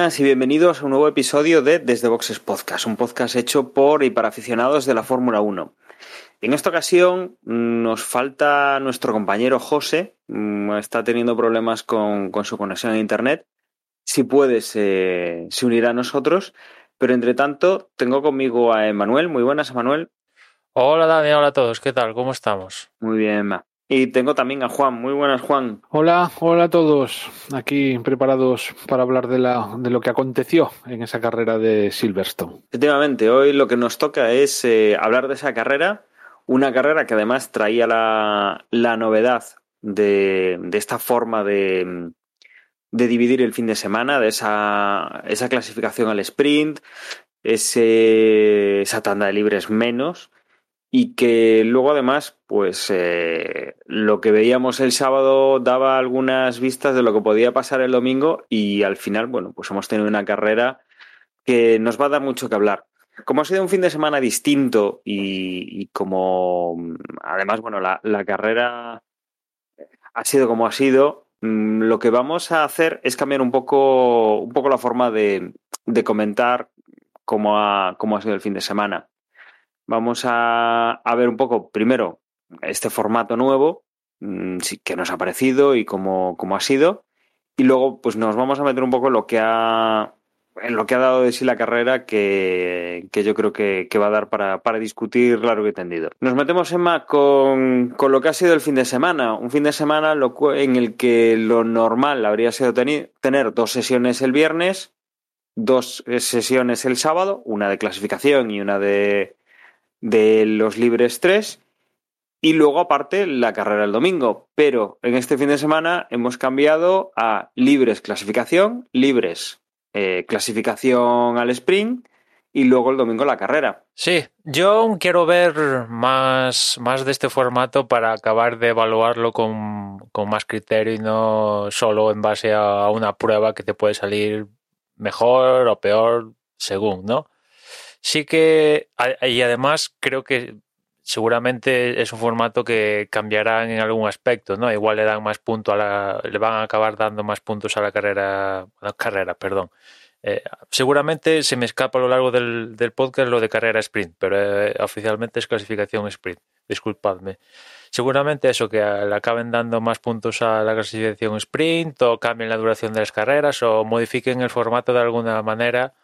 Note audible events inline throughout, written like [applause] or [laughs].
buenas y bienvenidos a un nuevo episodio de Desde Boxes Podcast, un podcast hecho por y para aficionados de la Fórmula 1. En esta ocasión mm, nos falta nuestro compañero José, mm, está teniendo problemas con, con su conexión a Internet. Si puede, se, se unirá a nosotros, pero entre tanto tengo conmigo a Emanuel. Muy buenas, Emanuel. Hola Dani, hola a todos, ¿qué tal? ¿Cómo estamos? Muy bien, Ma. Y tengo también a Juan. Muy buenas, Juan. Hola, hola a todos. Aquí preparados para hablar de, la, de lo que aconteció en esa carrera de Silverstone. Efectivamente, hoy lo que nos toca es eh, hablar de esa carrera, una carrera que además traía la, la novedad de, de, esta forma de, de, dividir el fin de semana, de esa, esa clasificación al sprint, ese, esa tanda de libres menos y que luego además, pues eh, lo que veíamos el sábado daba algunas vistas de lo que podía pasar el domingo y al final, bueno, pues hemos tenido una carrera que nos va a dar mucho que hablar. Como ha sido un fin de semana distinto y, y como además, bueno, la, la, carrera ha sido como ha sido, mm, lo que vamos a hacer es cambiar un poco, un poco la forma de, de comentar cómo ha, cómo ha sido el fin de semana. Vamos a, a, ver un poco, primero, este formato nuevo, mmm, que nos ha parecido y cómo, cómo, ha sido. Y luego, pues nos vamos a meter un poco en lo que ha, en lo que ha dado de sí la carrera, que, que yo creo que, que, va a dar para, para, discutir largo y tendido. Nos metemos, Emma, con, con lo que ha sido el fin de semana. Un fin de semana en el que lo normal habría sido tener, tener dos sesiones el viernes, dos sesiones el sábado, una de clasificación y una de, de los libres 3 y luego aparte la carrera el domingo. Pero en este fin de semana hemos cambiado a libres clasificación, libres eh, clasificación al sprint y luego el domingo la carrera. Sí, yo quiero ver más, más de este formato para acabar de evaluarlo con, con más criterio y no solo en base a una prueba que te puede salir mejor o peor según, ¿no? Sí que, y además creo que seguramente es un formato que cambiará en algún aspecto, ¿no? Igual le dan más puntos a la, le van a acabar dando más puntos a la carrera, la carrera, perdón. Eh, seguramente se me escapa a lo largo del, del podcast lo de carrera sprint, pero eh, oficialmente es clasificación sprint. Disculpadme. Seguramente eso, que le acaben dando más puntos a la clasificación sprint, o cambien la duración de las carreras, o modifiquen el formato de alguna manera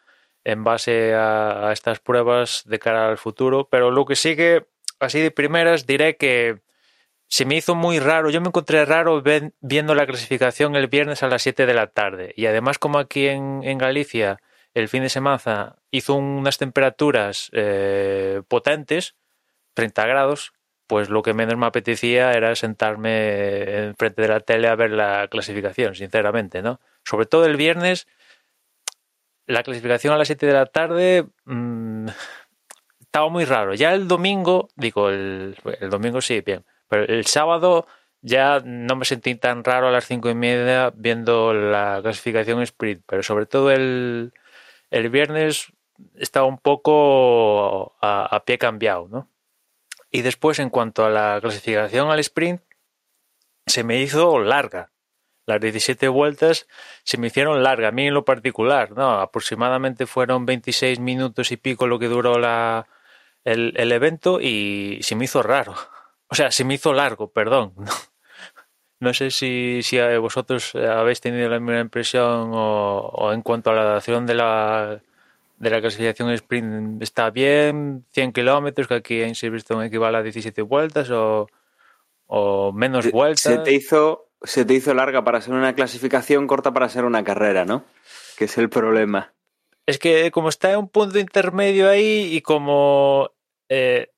en base a, estas pruebas de cara al futuro. Pero lo que sigue, así de primeras, diré que se me hizo muy raro. Yo me encontré raro viendo la clasificación el viernes a las 7 de la tarde. Y además, como aquí en, en Galicia el fin de semana hizo unas temperaturas eh, potentes, 30 grados, pues lo que menos me apetecía era sentarme enfrente de la tele a ver la clasificación, sinceramente, ¿no? Sobre todo el viernes la clasificación a las 7 de la tarde mmm, estaba muy raro. Ya el domingo, digo, el, el, domingo sí, bien, pero el sábado ya no me sentí tan raro a las 5 y media viendo la clasificación sprint, pero sobre todo el, el viernes estaba un poco a, a pie cambiado, ¿no? Y después, en cuanto a la clasificación al sprint, se me hizo larga las 17 vueltas se me hicieron largas, a mí en lo particular, ¿no? Aproximadamente fueron 26 minutos y pico lo que duró la, el, el evento y se me hizo raro. O sea, se me hizo largo, perdón. No, no sé si, si vosotros habéis tenido la misma impresión o, o en cuanto a la duración de la, de la clasificación sprint está bien, 100 kilómetros, que aquí en Silverstone equivale a 17 vueltas o, o menos vueltas. Se te hizo se te hizo larga para ser una clasificación, corta para ser una carrera, ¿no? Que es el problema. Es que como está en un punto intermedio ahí y como, eh,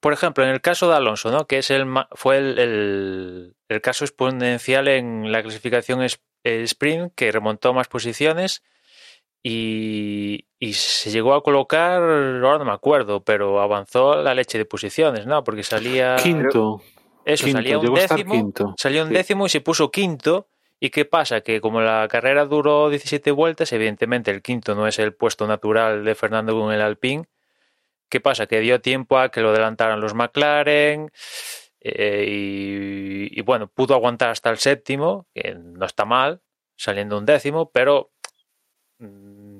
por ejemplo, en el caso de Alonso, ¿no? Que es el, fue el, el, el caso exponencial en la clasificación sprint, que remontó más posiciones y, y, se llegó a colocar, ahora no me acuerdo, pero avanzó la leche de posiciones, ¿no? Porque salía... Quinto. Eso, Quinto, salía un décimo, salió un Sí. décimo y se puso quinto. ¿Y qué pasa? Que como la carrera duró 17 vueltas, evidentemente el quinto no es el puesto natural de Fernando con el Alpine. ¿Qué pasa? Que dio tiempo a que lo adelantaran los McLaren eh, y, y, bueno, pudo aguantar hasta el séptimo, que no está mal, saliendo un décimo, pero mm,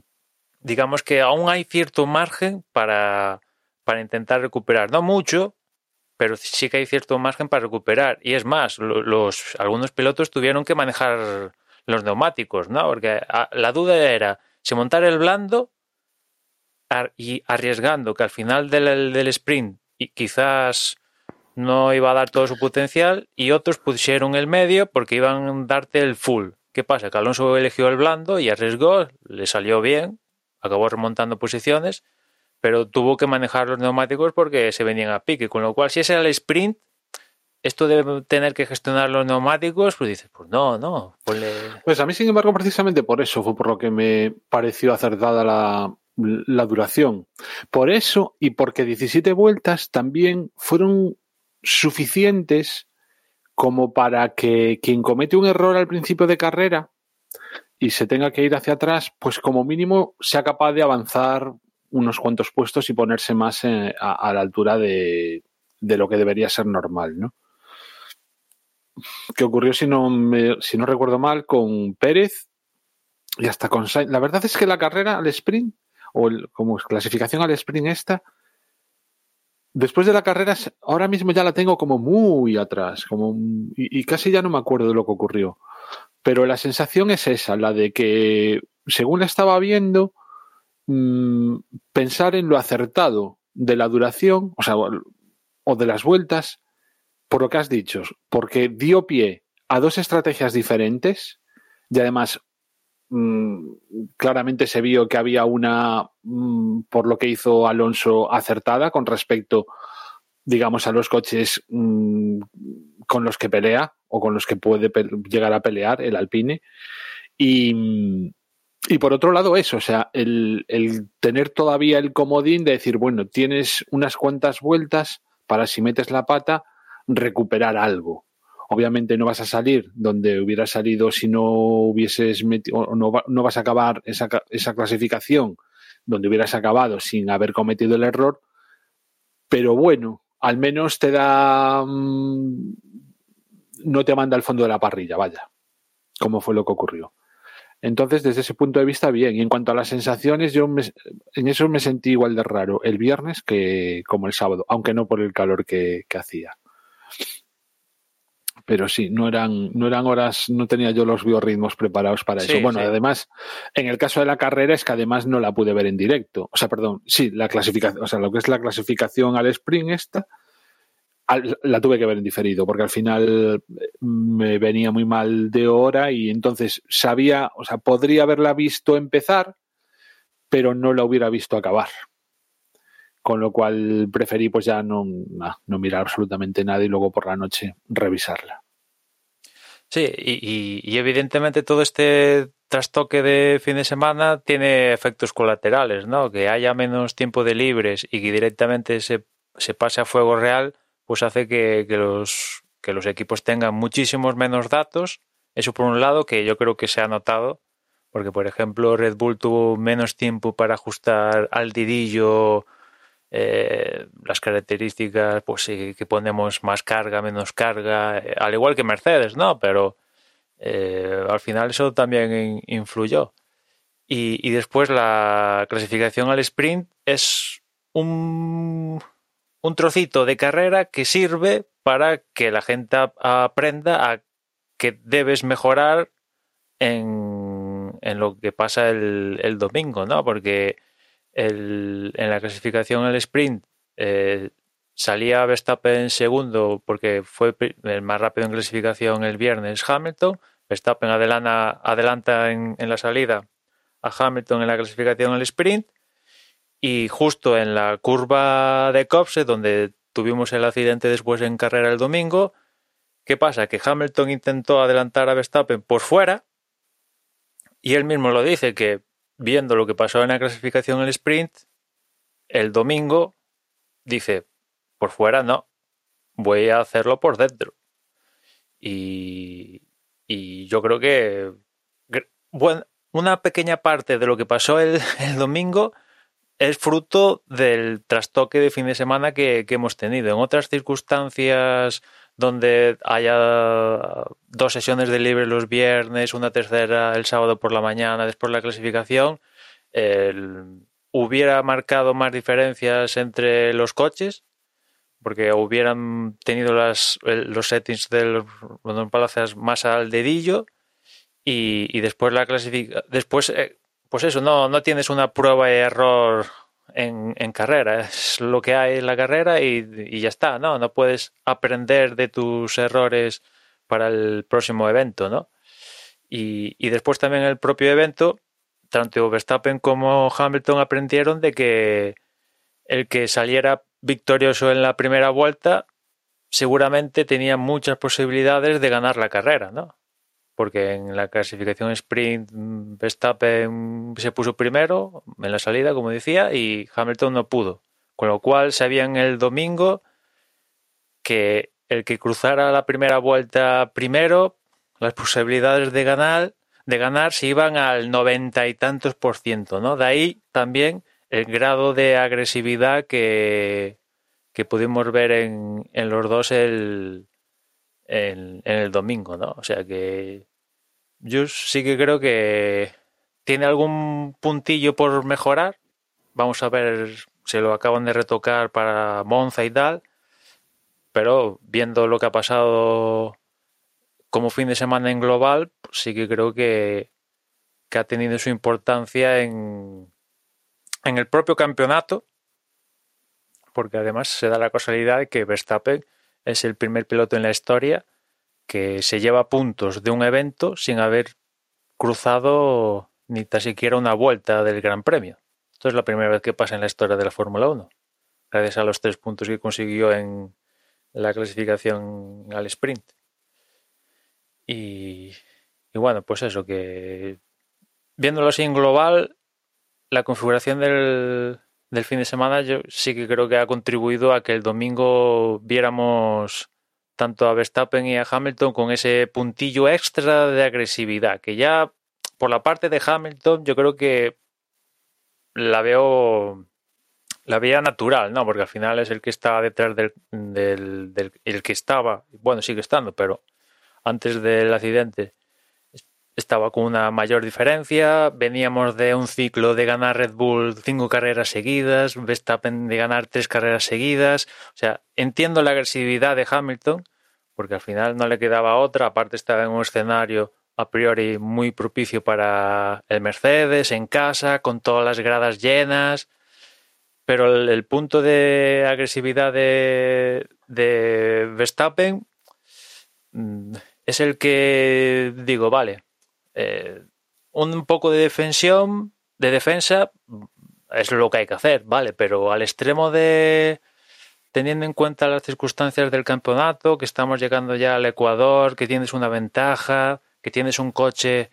digamos que aún hay cierto margen para, para intentar recuperar. No mucho, pero sí que hay cierto margen para recuperar. Y es más, lo- los, algunos pilotos tuvieron que manejar los neumáticos, ¿no? Porque la duda era si montar el blando y arriesgando que al final del, del sprint y quizás no iba a dar todo su potencial y otros pusieron el medio porque iban a darte el full. ¿Qué pasa? Que Alonso eligió el blando y arriesgó, le salió bien, acabó remontando posiciones, pero tuvo que manejar los neumáticos porque se venían a pique, con lo cual si ese era el sprint, esto de tener que gestionar los neumáticos, pues dices, pues no, no. Pues a mí, sin embargo, precisamente por eso fue por lo que me pareció acertada la, la duración. Por eso y porque 17 vueltas también fueron suficientes como para que quien comete un error al principio de carrera y se tenga que ir hacia atrás, pues como mínimo sea capaz de avanzar unos cuantos puestos y ponerse más eh, a, la altura de, de lo que debería ser normal, ¿no? que ocurrió, si no, me- si no recuerdo mal, con Pérez y hasta con Sainz. La verdad es que la carrera al sprint, o el- como clasificación al sprint esta, después de la carrera, ahora mismo ya la tengo como muy atrás, como, y, y casi ya no me acuerdo de lo que ocurrió. Pero la sensación es esa, la de que, según la estaba viendo, mm, pensar en lo acertado de la duración, o sea, o de las vueltas, por lo que has dicho, porque dio pie a dos estrategias diferentes y además mm, claramente se vio que había una, mm, por lo que hizo Alonso, acertada con respecto, digamos, a los coches con los que pelea o con los que puede llegar a pelear el Alpine. Y, y por otro lado, eso, o sea, el, tener todavía el comodín de decir, bueno, tienes unas cuantas vueltas para si metes la pata, recuperar algo. Obviamente no vas a salir donde hubieras salido si no hubieses metido, no, no vas a acabar esa, esa clasificación donde hubieras acabado sin haber cometido el error, pero bueno, al menos te da, mm, no te manda al fondo de la parrilla, vaya, como fue lo que ocurrió. Entonces, desde ese punto de vista, bien. Y en cuanto a las sensaciones, yo me- en eso me sentí igual de raro el viernes que como el sábado, aunque no por el calor que, que hacía. Pero sí, no eran, no eran horas, no tenía yo los biorritmos preparados para eso. Bueno, sí. además, en el caso de la carrera es que además no la pude ver en directo. O sea, perdón, sí, la clasificación, o sea, lo que es la clasificación al sprint esta, la tuve que ver en diferido, porque al final eh, me venía muy mal de hora y entonces sabía, o sea, podría haberla visto empezar, pero no la hubiera visto acabar. Con lo cual preferí pues ya no, no, mirar absolutamente nada y luego por la noche revisarla. Sí, y, y- y evidentemente todo este trastoque de fin de semana tiene efectos colaterales, ¿no? Que haya menos tiempo de libres y que directamente se, se pase a fuego real, pues hace que, que los, que los equipos tengan muchísimos menos datos. Eso por un lado, que yo creo que se ha notado, porque por ejemplo Red Bull tuvo menos tiempo para ajustar al didillo eh, las características, pues sí, que ponemos más carga, menos carga, eh, al igual que Mercedes, ¿no? Pero eh, al final eso también in- influyó. Y, y después la clasificación al sprint es un, un trocito de carrera que sirve para que la gente ap- aprenda a que debes mejorar en, en lo que pasa el, el domingo, ¿no? Porque el- en la clasificación el sprint eh, salía Verstappen segundo porque fue el más rápido en clasificación el viernes Hamilton. Verstappen adelanta, adelanta en, en la salida a Hamilton en la clasificación el sprint y justo en la curva de Copse donde tuvimos el accidente después en carrera el domingo, ¿qué pasa? Que Hamilton intentó adelantar a Verstappen por fuera y él mismo lo dice que viendo lo que pasó en la clasificación el sprint, el domingo dice, por fuera no, voy a hacerlo por dentro. Y, y yo creo que bueno, una pequeña parte de lo que pasó el, [laughs] el, domingo es fruto del trastoque de fin de semana que, hemos tenido. En otras circunstancias donde haya dos sesiones de libre los viernes, una tercera el sábado por la mañana después de la clasificación, hubiera marcado más diferencias entre los coches, porque hubieran tenido las, los settings del London Palacios más al dedillo y, y después la clasificación. Después, eh, pues eso, no, no tienes una prueba de error en, en, carrera, es lo que hay en la carrera y, y, ya está, ¿no? No puedes aprender de tus errores para el próximo evento, ¿no? Y, y después también el propio evento, tanto Verstappen como Hamilton aprendieron de que el que saliera victorioso en la primera vuelta seguramente tenía muchas posibilidades de ganar la carrera, ¿no? Porque en la clasificación sprint Verstappen se puso primero en la salida, como decía, y Hamilton no pudo. Con lo cual sabían el domingo que el que cruzara la primera vuelta primero, las posibilidades de ganar de ganar se iban al noventa y tantos por ciento, ¿no? De ahí también el grado de agresividad que, que pudimos ver en, en los dos el, en, en, el domingo, ¿no? O sea que yo sí que creo que tiene algún puntillo por mejorar. Vamos a ver, se lo acaban de retocar para Monza y tal, pero viendo lo que ha pasado como fin de semana en global, sí que creo que, que ha tenido su importancia en, en el propio campeonato, porque además se da la casualidad de que Verstappen es el primer piloto en la historia que se lleva puntos de un evento sin haber cruzado ni tan siquiera una vuelta del Gran Premio. Esto es la primera vez que pasa en la historia de la Fórmula 1, gracias a los tres puntos que consiguió en la clasificación al sprint. Y, y bueno, pues eso, que viéndolo así en global, la configuración del, del, fin de semana yo sí que creo que ha contribuido a que el domingo viéramos tanto a Verstappen y a Hamilton con ese puntillo extra de agresividad, que ya por la parte de Hamilton yo creo que la veo la veía natural, ¿no? Porque al final es el que está detrás del el que estaba, bueno, sigue estando, pero antes del accidente estaba con una mayor diferencia. Veníamos de un ciclo de ganar Red Bull cinco carreras seguidas, Verstappen de ganar tres carreras seguidas. O sea, entiendo la agresividad de Hamilton, porque al final no le quedaba otra. Aparte, estaba en un escenario a priori muy propicio para el Mercedes, en casa, con todas las gradas llenas. Pero el, punto de agresividad de, Verstappen mm, es el que digo, vale, eh, un poco de defensión, de defensa, es lo que hay que hacer, vale, pero al extremo de teniendo en cuenta las circunstancias del campeonato, que estamos llegando ya al Ecuador, que tienes una ventaja, que tienes un coche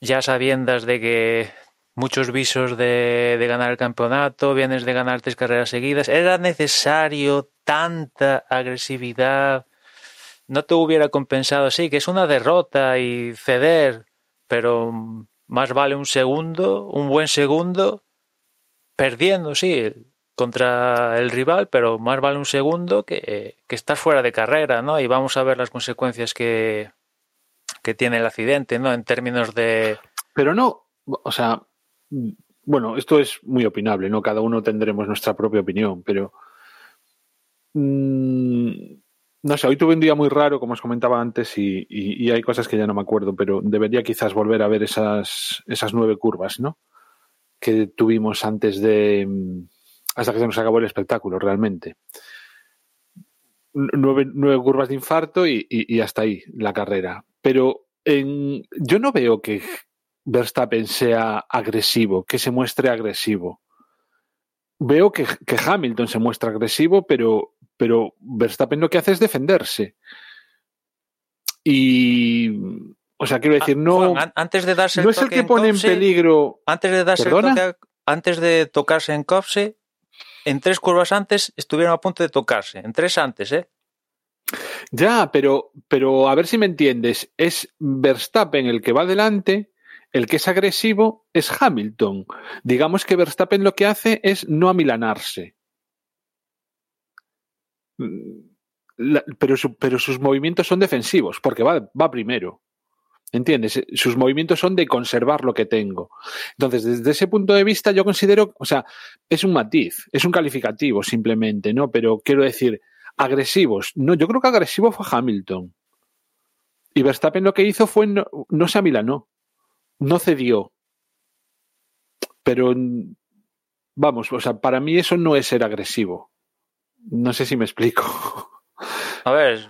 ya sabiendas de que muchos visos de, ganar el campeonato, vienes de ganar tres carreras seguidas, ¿era necesario tanta agresividad? no te hubiera compensado, sí, que es una derrota y ceder, pero más vale un segundo, un buen segundo, perdiendo, sí, contra el rival, pero más vale un segundo que, que estar fuera de carrera, ¿no? Y vamos a ver las consecuencias que, que tiene el accidente, ¿no? En términos de... Pero no, o sea, bueno, esto es muy opinable, ¿no? Cada uno tendremos nuestra propia opinión, pero... Mmm, no sé, hoy tuve un día muy raro, como os comentaba antes, y, y, y, hay cosas que ya no me acuerdo, pero debería quizás volver a ver esas, esas nueve curvas, ¿no? Que tuvimos antes de. Hasta que se nos acabó el espectáculo, realmente. Nueve, nueve curvas de infarto y, y, hasta ahí la carrera. Pero en, yo no veo que Verstappen sea agresivo, que se muestre agresivo. Veo que, que Hamilton se muestra agresivo, pero pero Verstappen lo que hace es defenderse. Y. O sea, quiero decir, no. Juan, antes de darse no es el que pone en, Copse, en peligro. Antes de darse ¿Perdona? el toque, antes de tocarse en Copse, en tres curvas antes estuvieron a punto de tocarse. En tres antes, ¿eh? Ya, pero, pero a ver si me entiendes. Es Verstappen el que va adelante, el que es agresivo es Hamilton. Digamos que Verstappen lo que hace es no amilanarse. Mm, pero, su- pero sus movimientos son defensivos, porque va primero. ¿Entiendes? Sus movimientos son de conservar lo que tengo. Entonces, desde ese punto de vista, yo considero, o sea, es un matiz, es un calificativo simplemente, ¿no? Pero quiero decir, agresivos. No, yo creo que agresivo fue Hamilton. Y Verstappen lo que hizo fue no, no se amilanó, no cedió. Pero, vamos, o sea, para mí eso no es ser agresivo. No sé si me explico. A ver.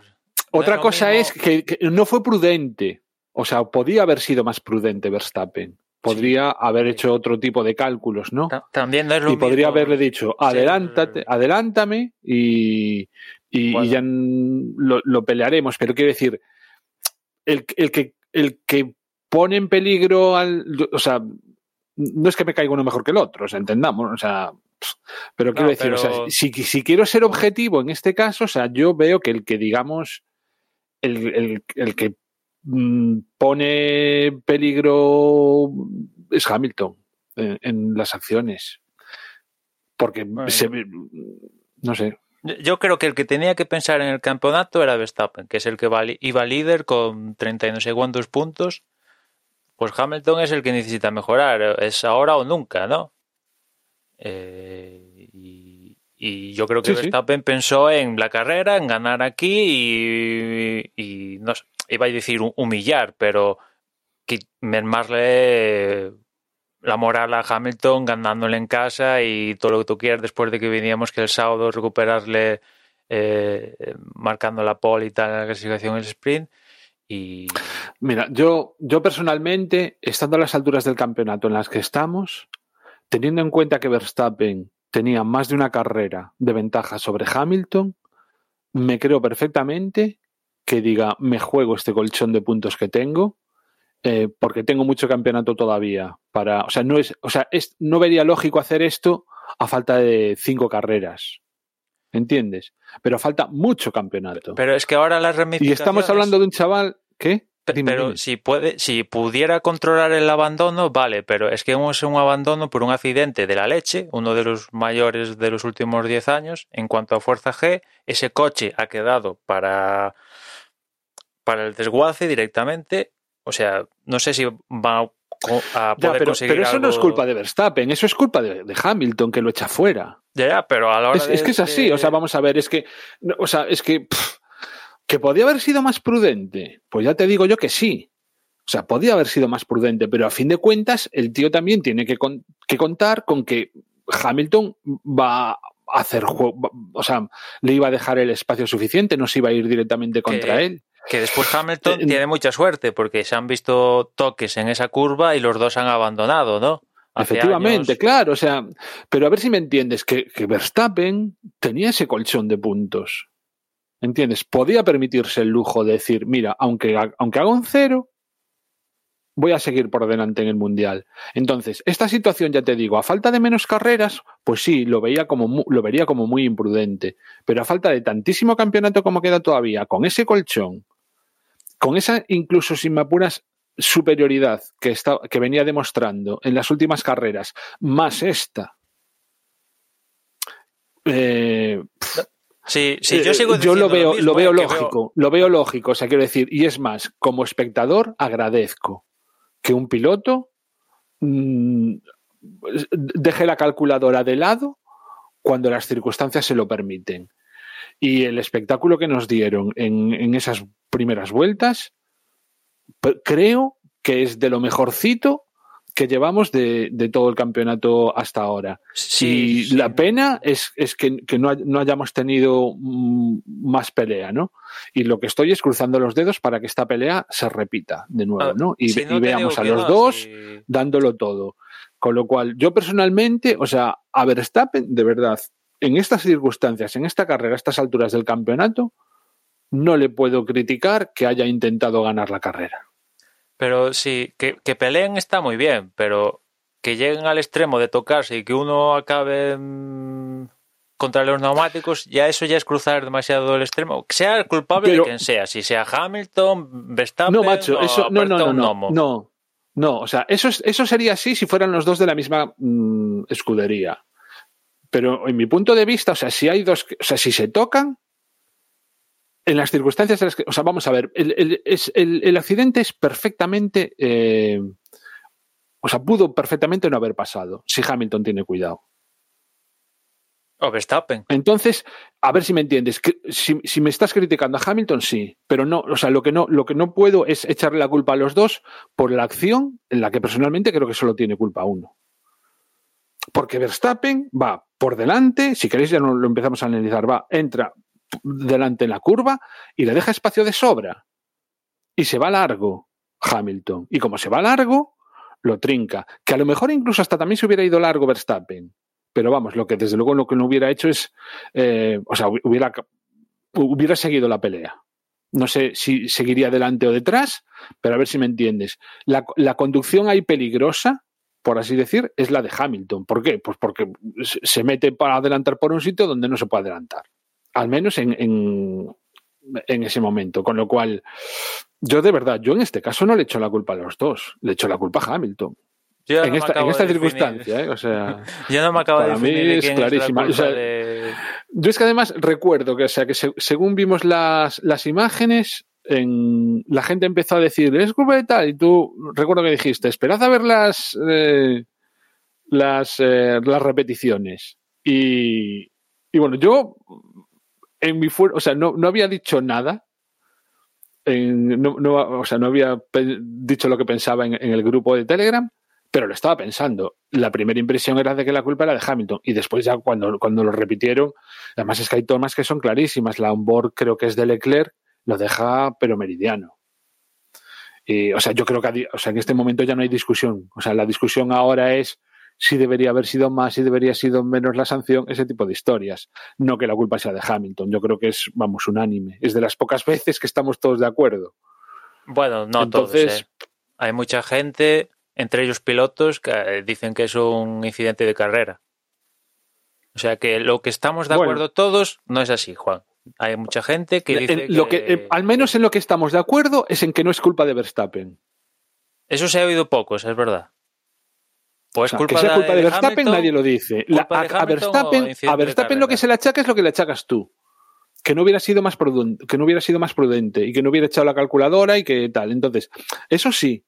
Otra cosa mismo- es que, que no fue prudente. O sea, podía haber sido más prudente Verstappen. Podría haber hecho otro tipo de cálculos, ¿no? ta- También no es lo Y podría haberle dicho, adelántate, adelántame y, y- ya lo, lo pelearemos. Pero quiero decir, el, el que, el que pone en peligro al. O sea, no es que me caiga uno mejor que el otro, o sea, entendamos. O sea, pero quiero No, decir, o sea, si, si quiero ser objetivo en este caso, o sea, yo veo que el que digamos, el, el- el que pone en peligro es Hamilton en, en las acciones. Porque Bueno. se ve- no sé. Yo creo que el que tenía que pensar en el campeonato era Verstappen, que es el que iba líder con 30 y no sé cuántos puntos. Pues Hamilton es el que necesita mejorar. Es ahora o nunca, ¿no? Eh, y, y yo creo que Sí, sí. Verstappen pensó en la carrera, en ganar aquí y, y no sé, iba a decir hu- humillar, pero que mermarle la moral a Hamilton ganándole en casa y todo lo que tú quieras después de que veníamos que el sábado recuperarle eh, marcando la pole y tal en la clasificación del sprint y Mira, yo, yo personalmente, estando a las alturas del campeonato en las que estamos, teniendo en cuenta que Verstappen tenía más de una carrera de ventaja sobre Hamilton, me creo perfectamente que diga, me juego este colchón de puntos que tengo, eh, porque tengo mucho campeonato todavía para. O sea, no es. O sea, es, no vería lógico hacer esto a falta de cinco carreras. ¿Entiendes? Pero falta mucho campeonato. pero es que ahora las y ramificaciones estamos hablando de un chaval que. Dime, pero dime. si puede, si pudiera controlar el abandono, vale, pero es que es un abandono por un accidente de la leche, uno de los mayores de los últimos 10 años. En cuanto a fuerza G, ese coche ha quedado para, para el desguace directamente. O sea, no sé si va a a Ya, poder pero, conseguir pero eso no es culpa de Verstappen, eso es culpa de, de Hamilton que lo echa fuera. Ya, ya, pero a la hora Es, de- es que es así, de- o sea, vamos a ver, es que, o sea, es que, pff, que podía haber sido más prudente, pues ya te digo yo que sí. O sea, podía haber sido más prudente, pero a fin de cuentas, el tío también tiene que, con- que contar con que Hamilton va a hacer juego, o sea, le iba a dejar el espacio suficiente, no se iba a ir directamente contra Que- él. Que después Hamilton Eh, tiene mucha suerte porque se han visto toques en esa curva y los dos han abandonado, ¿no? Hace Efectivamente, años- claro, o sea, pero a ver si me entiendes, que, que Verstappen tenía ese colchón de puntos. ¿Entiendes? Podía permitirse el lujo de decir, mira, aunque, aunque haga un cero, voy a seguir por delante en el Mundial. Entonces, esta situación, ya te digo, a falta de menos carreras, pues sí, lo, veía como lo vería como muy imprudente. Pero a falta de tantísimo campeonato como queda todavía, con ese colchón, con esa, incluso sin me apuras, superioridad que, está, que venía demostrando en las últimas carreras, más esta. eh, Sí, sí, yo sigo eh, yo lo veo, mismo, lo veo eh, lógico, lo veo lógico, o sea, quiero decir, y es más, como espectador agradezco que un piloto mm, deje la calculadora de lado cuando las circunstancias se lo permiten. Y el espectáculo que nos dieron en, en esas primeras vueltas, creo que es de lo mejorcito que llevamos de, de todo el campeonato hasta ahora. Sí, y sí. la pena es, es que, que no, no hayamos tenido mm, más pelea, ¿no? Y lo que estoy es cruzando los dedos para que esta pelea se repita de nuevo, Ah, ¿no? Y, si no veamos a los no, dos dándolo todo. Con lo cual, yo personalmente, o sea, a Verstappen, de verdad, en estas circunstancias, en esta carrera, a estas alturas del campeonato, no le puedo criticar que haya intentado ganar la carrera. Pero sí, que, que peleen está muy bien, pero que lleguen al extremo de tocarse y que uno acabe mm, contra los neumáticos, ya eso ya es cruzar demasiado el extremo. Sea el culpable Pero- de quien sea, si sea Hamilton, Verstappen No, macho, o eso, no, no, no, no, gnomo. no, no, o sea, eso, es- eso sería así si fueran los dos de la misma mm, escudería. Pero en mi punto de vista, o sea, si hay dos, o sea, si se tocan, en las circunstancias en las que, o sea, vamos a ver, el, el- es- el- el accidente es perfectamente, eh, o sea, pudo perfectamente no haber pasado si Hamilton tiene cuidado. O Verstappen. Entonces, a ver si me entiendes. que Si, si me estás criticando a Hamilton, sí, pero no, o sea, lo que no, lo que no puedo es echarle la culpa a los dos por la acción en la que personalmente creo que solo tiene culpa uno. Porque Verstappen va por delante, si queréis ya no lo empezamos a analizar, va, entra delante en la curva y le deja espacio de sobra. Y se va largo Hamilton. Y como se va largo, lo trinca. Que a lo mejor incluso hasta también se hubiera ido largo Verstappen. Pero vamos, lo que desde luego lo que no hubiera hecho es, eh, o sea, hubiera, hubiera seguido la pelea. No sé si seguiría delante o detrás, pero a ver si me entiendes. La, la conducción ahí peligrosa, por así decir, es la de Hamilton. ¿Por qué? Pues porque se- se mete para adelantar por un sitio donde no se puede adelantar. Al menos en, en, en ese momento. Con lo cual, yo de verdad, yo en este caso no le echo la culpa a los dos, le echo la culpa a Hamilton. Yo En no esta, en esta de circunstancia, ¿eh? O sea. [laughs] Yo no me acabo de Para mí de es quién es la clarísima. O sea, de- Yo es que además recuerdo que, o sea, que se- según vimos las, las imágenes, en, la gente empezó a decir, es culpa de tal, y tú recuerdo que dijiste, esperad a ver las, eh, las, eh, las repeticiones. Y, y bueno, yo en mi fuer- o sea, no, no había dicho nada. no, no- o sea, no había dicho lo que pensaba en, el grupo de Telegram, pero lo estaba pensando. La primera impresión era de que la culpa era de Hamilton. Y después ya cuando, cuando lo repitieron, además es que hay tomas que son clarísimas. La onboard creo que es de Leclerc, lo deja pero meridiano. Y, o sea, yo creo que o sea, en este momento ya no hay discusión. O sea, la discusión ahora es si debería haber sido más, si debería haber sido menos la sanción, ese tipo de historias. No que la culpa sea de Hamilton. Yo creo que es, vamos, unánime. Es de las pocas veces que estamos todos de acuerdo. Bueno, no Entonces- todos. ¿eh? Hay mucha gente, entre ellos pilotos, que eh, dicen que es un incidente de carrera. O sea que lo que estamos de Bueno. acuerdo todos no es así, Juan. Hay mucha gente que dice En lo que, eh, al menos en lo que estamos de acuerdo es en que no es culpa de Verstappen. Eso se ha oído pocos, es verdad. O Pues sea, culpa que sea culpa de, Verstappen Hamilton, nadie lo dice. La- a, Verstappen, o a Verstappen lo que se le achaca es lo que le achacas tú. Que no hubiera sido más prudente, que no hubiera sido más prudente y que no hubiera echado la calculadora y que tal. Entonces, eso sí.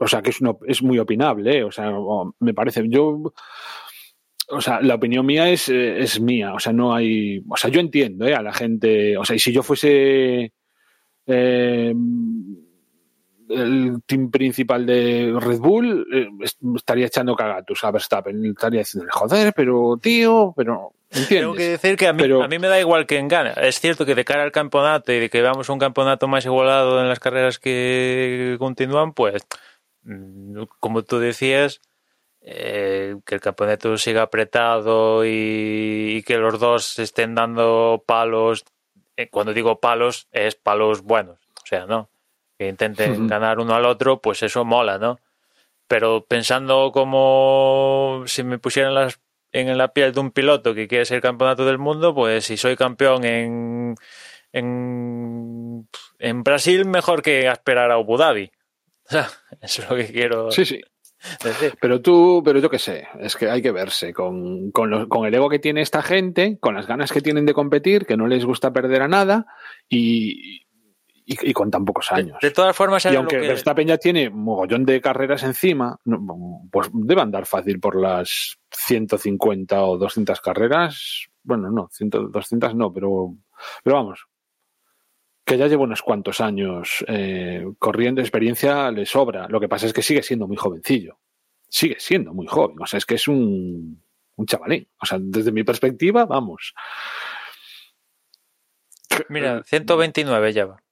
O sea, que es, no- es muy opinable, ¿eh? O sea, o- me parece. Yo. O sea, la opinión mía es, eh, es mía. O sea, no hay. O sea, yo entiendo, ¿eh? A la gente. O sea, y si yo fuese. eh, el team principal de Red Bull eh, est- estaría echando cagatus a Verstappen. Estaría diciendo, joder, pero tío, pero. Tengo que ¿Entiendes? decir que a mí, Pero- a mí me da igual quién gana. Es cierto que de cara al campeonato y de que veamos un campeonato más igualado en las carreras que continúan, pues, mm, como tú decías, eh, que el campeonato siga apretado y, y que los dos estén dando palos. Eh, cuando digo palos, es palos buenos. O sea, ¿no? Que intenten ganar uno al otro, pues eso mola, ¿no? Pero pensando como si me pusieran las en la piel de un piloto que quiere ser campeonato del mundo, pues si soy campeón en, en, en Brasil, mejor que esperar a Abu Dhabi. Eso [laughs] es lo que quiero Sí, sí. decir. Pero tú, pero yo qué sé, es que hay que verse con, con, lo- con el ego que tiene esta gente, con las ganas que tienen de competir, que no les gusta perder a nada y, y, y con tan pocos años. De, de todas formas, Y ¿sabes lo aunque que- Verstappen ya tiene mogollón de carreras encima, pues debe andar fácil por las 150 o 200 carreras. Bueno, no, 100, 200 no, pero, pero vamos. Que ya lleva unos cuantos años eh, corriendo, experiencia le sobra. Lo que pasa es que sigue siendo muy jovencillo. Sigue siendo muy joven. O sea, es que es un, un chavalín. O sea, desde mi perspectiva, vamos. Mira, 129 ya va.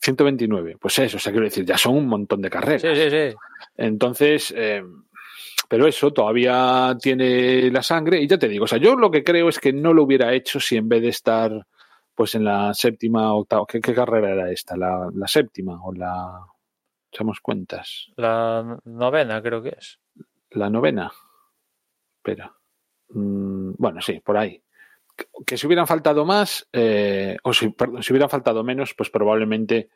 129. Pues eso, o sea, quiero decir, ya son un montón de carreras. Sí, sí, sí. Entonces, eh, pero eso todavía tiene la sangre y ya te digo, o sea, yo lo que creo es que no lo hubiera hecho si en vez de estar pues en la séptima, octava, ¿qué, qué carrera era esta? La, la séptima o la... Echamos cuentas. La novena creo que es. La novena. Espera. Mm, bueno, sí, por ahí. Que, si hubieran faltado más, eh, o si, perdón, si hubieran faltado menos, pues probablemente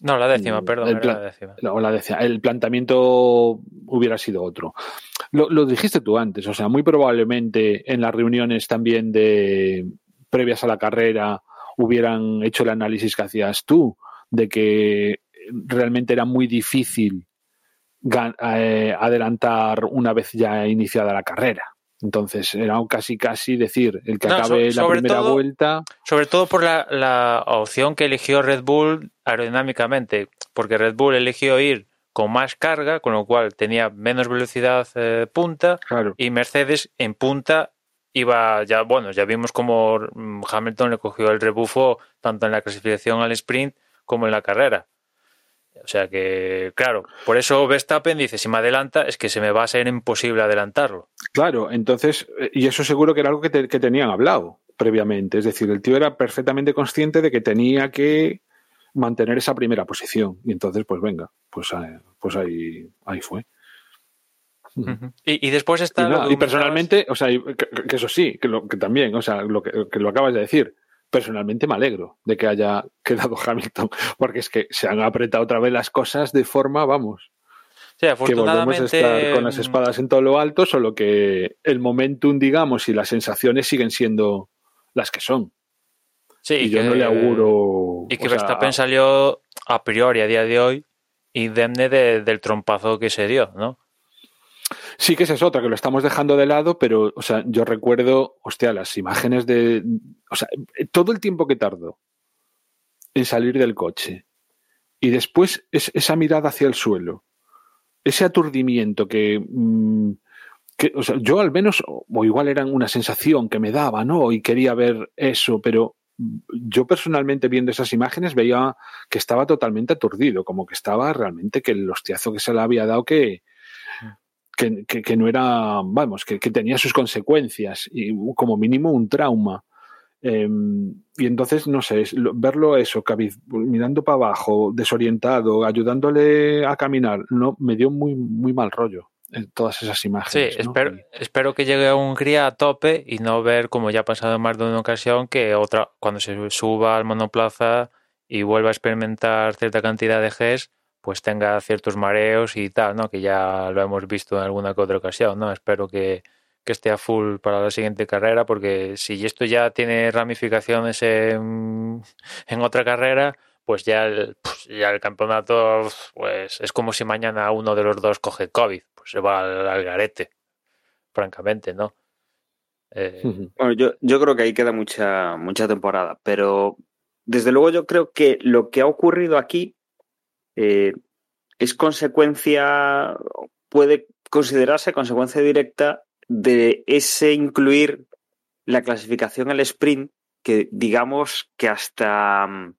No, la décima, Mm, perdón, el plan- la décima. la el planteamiento hubiera sido otro. Lo, lo dijiste tú antes, o sea, muy probablemente en las reuniones también de previas a la carrera hubieran hecho el análisis que hacías tú, de que realmente era muy difícil eh, adelantar una vez ya iniciada la carrera. Entonces era casi casi decir, el que No, acabe so- la primera todo- vuelta, Sobre todo por la, la opción que eligió Red Bull aerodinámicamente, porque Red Bull eligió ir con más carga, con lo cual tenía menos velocidad eh, punta, claro. y Mercedes en punta iba ya, bueno, ya vimos como mm, Hamilton le cogió el rebufo tanto en la clasificación al sprint como en la carrera. O sea que, claro, por eso Verstappen dice, si me adelanta es que se me va a ser imposible adelantarlo. Claro, entonces, eh, y eso seguro que era algo que, te- que tenían hablado previamente. Es decir, el tío era perfectamente consciente de que tenía que mantener esa primera posición. Y entonces, pues venga, pues, eh, pues ahí, ahí fue. Ujú. y, y después está... nada, y personalmente, o sea, que, que eso sí, que, lo, que también, o sea, lo que, que lo acabas de decir, personalmente me alegro de que haya quedado [laughs] Hamilton, porque es que se han apretado otra vez las cosas de forma, vamos, Sí, que volvemos a estar con las mm, espadas en todo lo alto, solo que el momentum, digamos, y las sensaciones siguen siendo las que son. Sí, y yo que- no le auguro. Y que sea, Verstappen salió a priori a día de hoy indemne de- del trompazo que se dio, ¿no? Sí que esa es otra, que lo estamos dejando de lado, pero, o sea, yo recuerdo, hostia, las imágenes de. O sea, todo el tiempo que tardó en salir del coche y después es- esa mirada hacia el suelo, ese aturdimiento que. mm, que, o sea, yo al menos, o igual era una sensación que me daba, ¿no? Y quería ver eso, pero yo personalmente viendo esas imágenes veía que estaba totalmente aturdido, como que estaba realmente que el hostiazo que se le había dado que, que, que- que no era, vamos, que, que tenía sus consecuencias y como mínimo un trauma. Eh, y entonces, no sé, verlo eso, cabiz- mirando para abajo, desorientado, ayudándole a caminar, no, me dio muy, muy mal rollo en todas esas Sí, imágenes. ¿no? espero, espero que llegue a Hungría a tope y no ver, como ya ha pasado en más de una ocasión, que otra, cuando se suba al monoplaza y vuelva a experimentar cierta cantidad de Gs, pues tenga ciertos mareos y tal, ¿no? Que ya lo hemos visto en alguna que otra ocasión, ¿no? Espero que, que esté a full para la siguiente carrera, porque si esto ya tiene ramificaciones en, [laughs] en otra carrera, pues ya el, pues ya el campeonato pues es como si mañana uno de los dos coge COVID, pues se va al, al garete, francamente, ¿no? Eh. Bueno, yo, yo creo que ahí queda mucha, mucha temporada, pero desde luego yo creo que lo que ha ocurrido aquí eh, es consecuencia, puede considerarse consecuencia directa de ese incluir la clasificación al sprint, que digamos que hasta, mm,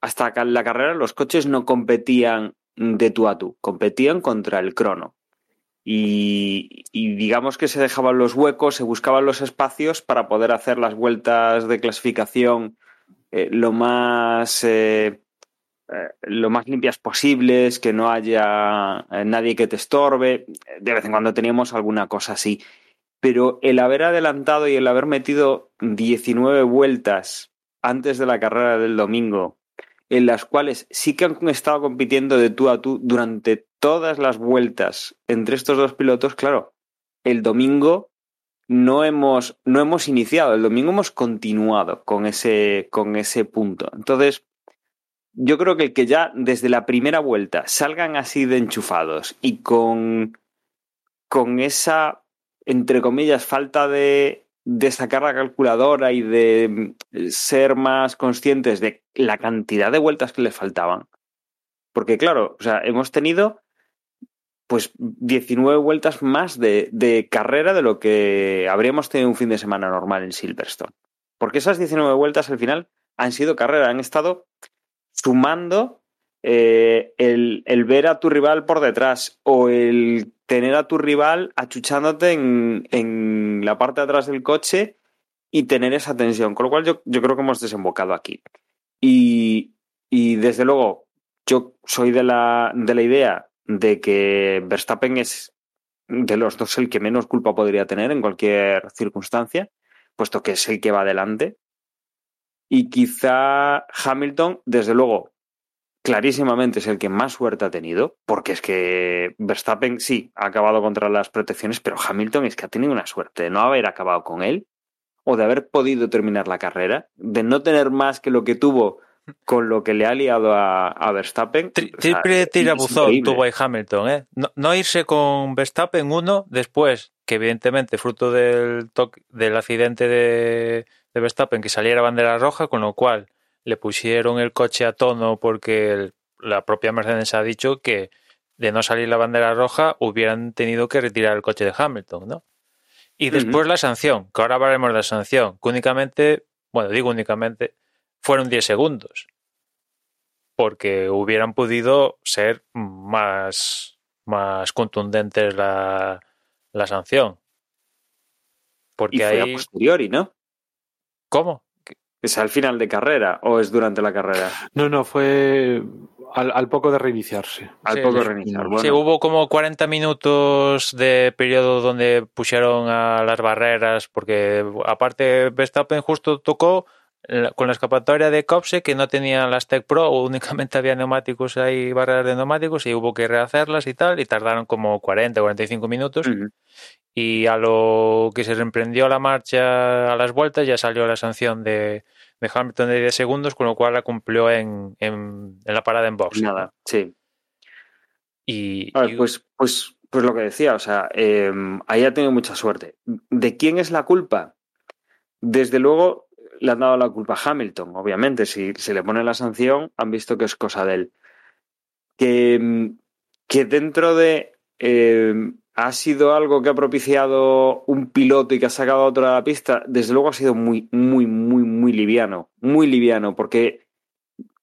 hasta la carrera los coches no competían de tú a tú, competían contra el crono. Y, y digamos que se dejaban los huecos, se buscaban los espacios para poder hacer las vueltas de clasificación eh, lo más eh, eh, lo más limpias posibles, que no haya eh, nadie que te estorbe. De vez en cuando teníamos alguna cosa así. Pero el haber adelantado y el haber metido 19 vueltas antes de la carrera del domingo, en las cuales sí que han estado compitiendo de tú a tú durante todas las vueltas entre estos dos pilotos, claro, el domingo no hemos, no hemos iniciado, el domingo hemos continuado con ese, con ese punto. Entonces, yo creo que el que ya desde la primera vuelta salgan así de enchufados y con, con esa, entre comillas, falta de, de sacar la calculadora y de mm, ser más conscientes de la cantidad de vueltas que les faltaban. Porque claro, o sea, hemos tenido pues 19 vueltas más de, de carrera de lo que habríamos tenido un fin de semana normal en Silverstone. Porque esas 19 vueltas al final han sido carrera, han estado sumando eh, el, el ver a tu rival por detrás o el tener a tu rival achuchándote en, en la parte de atrás del coche y tener esa tensión. Con lo cual yo, yo creo que hemos desembocado aquí. Y, y desde luego, yo soy de la, de la idea de que Verstappen es de los dos el que menos culpa podría tener en cualquier circunstancia, puesto que es el que va adelante. Y quizá Hamilton, desde luego, clarísimamente es el que más suerte ha tenido, porque es que Verstappen sí ha acabado contra las protecciones, pero Hamilton es que ha tenido una suerte de no haber acabado con él o de haber podido terminar la carrera, de no tener más que lo que tuvo con lo que le ha liado a, a Verstappen. Triple tirabuzón tuvo ahí Hamilton, ¿eh? No, no, irse con Verstappen uno después, que evidentemente fruto del, toque, del accidente de, de Verstappen que saliera bandera roja, con lo cual le pusieron el coche a tono porque el, la propia Mercedes ha dicho que de no salir la bandera roja hubieran tenido que retirar el coche de Hamilton, ¿no? Y después uh -huh. la sanción, que ahora hablaremos de la sanción, que únicamente, bueno, digo únicamente, fueron 10 segundos. Porque hubieran podido ser más, más contundentes la, la sanción. Porque y fue ahí... a posteriori, ¿no? ¿Cómo? ¿Es al final de carrera o es durante la carrera? No, no, fue al, al poco de reiniciarse. Al sí, poco de reiniciar. Bueno, Sí, hubo como 40 minutos de periodo donde pusieron a las barreras, porque aparte Verstappen justo tocó con la escapatoria de Copse que no tenía las Tech Pro, [laughs] únicamente había neumáticos ahí, barreras de neumáticos y hubo que rehacerlas y tal, y tardaron como 40, 45 minutos. uh -huh. Y a lo que se reemprendió la marcha a las vueltas ya salió la sanción de, de Hamilton de 10 segundos, con lo cual la cumplió en, en, en la parada en box. Nada, sí. Y, ver, y... Pues, pues, pues lo que decía, o sea, eh, ahí ha tenido mucha suerte. ¿De quién es la culpa? Desde luego le han dado la culpa a Hamilton, obviamente. Si se le pone la sanción, han visto que es cosa de él. Que, que dentro de. Eh, ha sido algo que ha propiciado un piloto y que ha sacado a otro de la pista, desde luego ha sido muy, muy, muy, muy liviano. Muy liviano, porque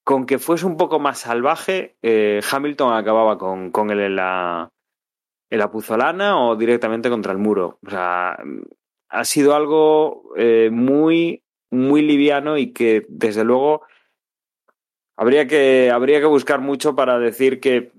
con que fuese un poco más salvaje, eh, Hamilton acababa con, con él en la, en la puzolana o directamente contra el muro. O sea, ha sido algo eh, muy, muy liviano y que desde luego habría que, habría que buscar mucho para decir que,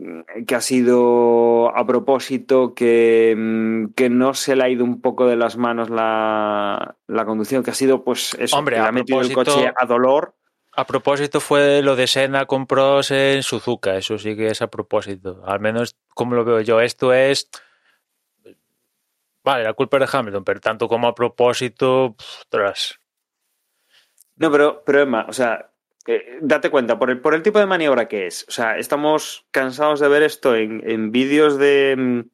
que ha sido a propósito, que, que, no se le ha ido un poco de las manos la, la conducción, que ha sido pues eso, Hombre, que le ha metido el coche a dolor. A propósito fue lo de Senna con Prost en Suzuka, eso sí que es a propósito, al menos como lo veo yo. Esto es Vale, la culpa es de Hamilton, pero tanto como a propósito, tras. No, pero, pero Emma, o sea, eh, date cuenta, por el, por el tipo de maniobra que es. O sea, estamos cansados de ver esto en, en vídeos de,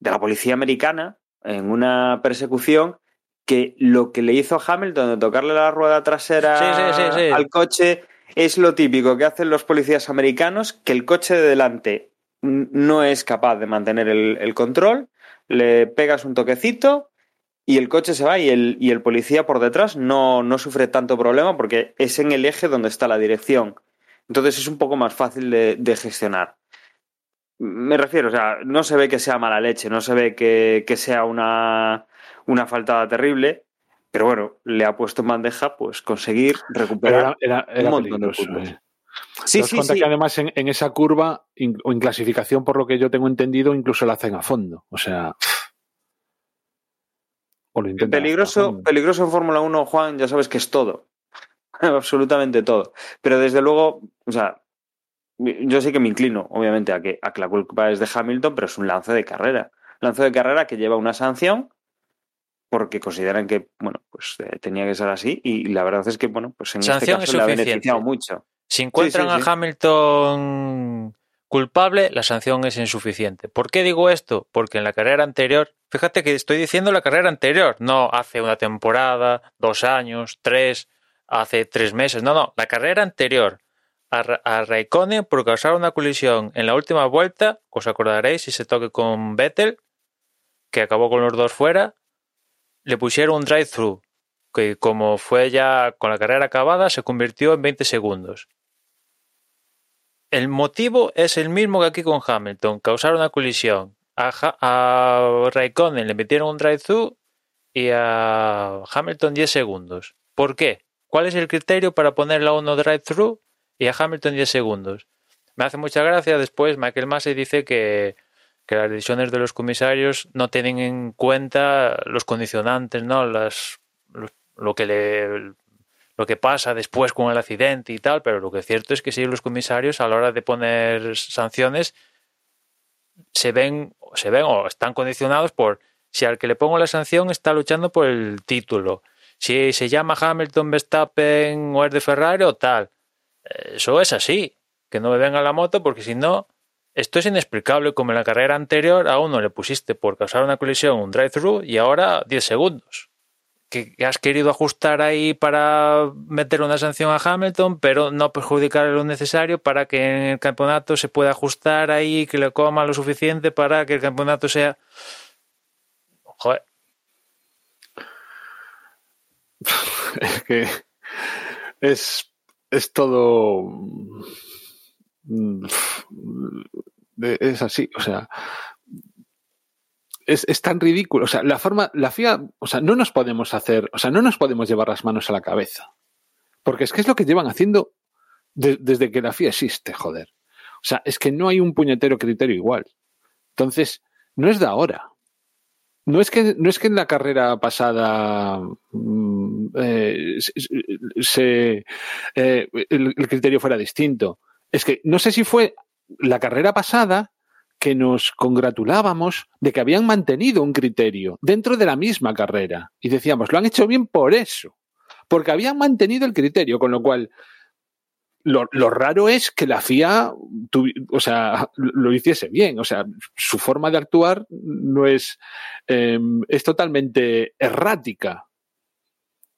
de la policía americana, en una persecución, que lo que le hizo a Hamilton de tocarle la rueda trasera sí, sí, sí, al coche es lo típico que hacen los policías americanos, que el coche de delante no es capaz de mantener el, el control, le pegas un toquecito y el coche se va y el, y el policía por detrás no, no, sufre tanto problema porque es en el eje donde está la dirección. Entonces es un poco más fácil de, de gestionar. Me refiero, o sea, no se ve que sea mala leche, no se ve que, que sea una, una faltada terrible, pero bueno, le ha puesto en bandeja pues conseguir recuperar era, era, era un montón de puntos. Eh. Sí, sí, cuenta sí. que además en, en, esa curva in, o en clasificación, por lo que yo tengo entendido, incluso la hacen a fondo. O sea. O lo peligroso, peligroso en Fórmula 1, Juan, ya sabes que es todo. [laughs] Absolutamente todo. Pero desde luego, o sea, yo sí que me inclino, obviamente, a que, a que la culpa es de Hamilton, pero es un lance de carrera. Lance de carrera que lleva una sanción porque consideran que, bueno, pues eh, tenía que ser así y la verdad es que, bueno, pues en sanción este caso le ha beneficiado mucho. Si encuentran sí, sí, sí. a Hamilton culpable, la sanción es insuficiente. ¿Por qué digo esto? Porque en la carrera anterior, fíjate que estoy diciendo la carrera anterior, no hace una temporada, dos años, tres, hace tres meses, no, no, la carrera anterior. A, a Raikkonen por causar una colisión en la última vuelta, os acordaréis si se toque con Vettel, que acabó con los dos fuera, le pusieron un drive-thru, que como fue ya con la carrera acabada, se convirtió en 20 segundos. El motivo es el mismo que aquí con Hamilton, causar una colisión. A, a Raikkonen le metieron un drive-thru y a Hamilton 10 segundos. ¿Por qué? ¿Cuál es el criterio para ponerle a uno drive-thru y a Hamilton 10 segundos? Me hace mucha gracia después Michael Massey dice que, que las decisiones de los comisarios no tienen en cuenta los condicionantes, ¿no? Las, lo que le lo que pasa después con el accidente y tal, pero lo que es cierto es que sí los comisarios a la hora de poner sanciones se ven, se ven o están condicionados por si al que le pongo la sanción está luchando por el título, si se llama Hamilton, Verstappen o es de Ferrari o tal. Eso es así, que no me venga la moto porque si no, esto es inexplicable como en la carrera anterior a uno le pusiste por causar una colisión un drive-thru y ahora 10 segundos que has querido ajustar ahí para meter una sanción a Hamilton, pero no perjudicar lo necesario para que en el campeonato se pueda ajustar ahí, que le coma lo suficiente para que el campeonato sea. Joder. [laughs] Es que es, es todo. Es así, o sea, es, es, tan ridículo. O sea, la forma, la FIA, o sea, no nos podemos hacer, o sea, no nos podemos llevar las manos a la cabeza. Porque es que es lo que llevan haciendo de, desde que la FIA existe, joder. O sea, es que no hay un puñetero criterio igual. Entonces, no es de ahora. No es que, no es que en la carrera pasada eh, se, eh, el criterio fuera distinto. Es que no sé si fue la carrera pasada que nos congratulábamos de que habían mantenido un criterio dentro de la misma carrera. Y decíamos, lo han hecho bien por eso, porque habían mantenido el criterio, con lo cual lo, raro es que la FIA o sea, lo hiciese bien. O sea, su forma de actuar no es, eh, es totalmente errática.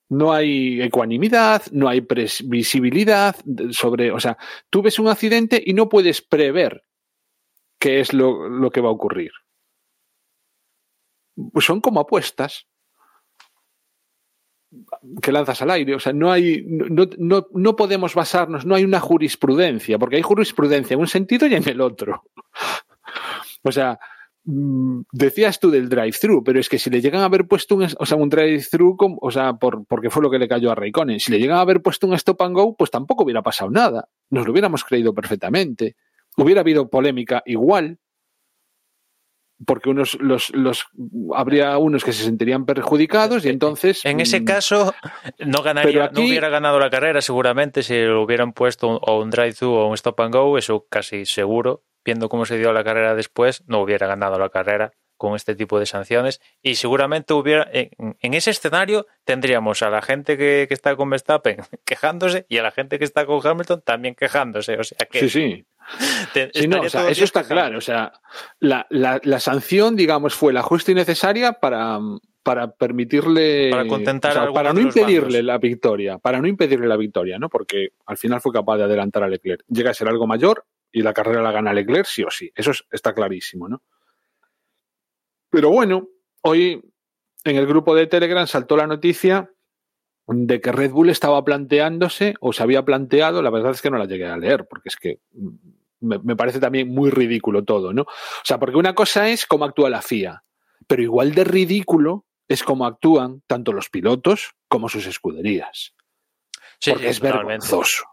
No hay ecuanimidad, no hay previsibilidad sobre, o sea, tú ves un accidente y no puedes prever qué es lo, lo que va a ocurrir. Pues son como apuestas que lanzas al aire. O sea, no hay, no, no, no podemos basarnos, no hay una jurisprudencia, porque hay jurisprudencia en un sentido y en el otro. [laughs] o sea, decías tú del drive-thru, pero es que si le llegan a haber puesto un, o sea, un drive-thru, o sea, por, porque fue lo que le cayó a Raikkonen, si le llegan a haber puesto un stop and go, pues tampoco hubiera pasado nada. Nos lo hubiéramos creído perfectamente hubiera habido polémica igual, porque unos los, los habría unos que se sentirían perjudicados y entonces en ese caso no ganaría aquí, no hubiera ganado la carrera seguramente si lo hubieran puesto un, o un drive thru o un stop and go eso casi seguro. Viendo cómo se dio la carrera después no hubiera ganado la carrera con este tipo de sanciones. Y seguramente hubiera en, en ese escenario tendríamos a la gente que, que, está con Verstappen [laughs] quejándose y a la gente que está con Hamilton también quejándose. O sea que sí sí sí, no, o sea, eso está claro. O sea, la, la, la, sanción, digamos, fue la justa y necesaria para, para permitirle. Para contentar o sea, Para no impedirle bandos. la victoria. Para no impedirle la victoria, ¿no? Porque al final fue capaz de adelantar a Leclerc. Llega a ser algo mayor y la carrera la gana Leclerc, sí o sí. Eso es, está clarísimo, ¿no? Pero bueno, hoy en el grupo de Telegram saltó la noticia de que Red Bull estaba planteándose o se había planteado, la verdad es que no la llegué a leer, porque es que me, me, parece también muy ridículo todo, ¿no? O sea, porque una cosa es cómo actúa la FIA, pero igual de ridículo es cómo actúan tanto los pilotos como sus escuderías. Sí, porque sí, es vergonzoso.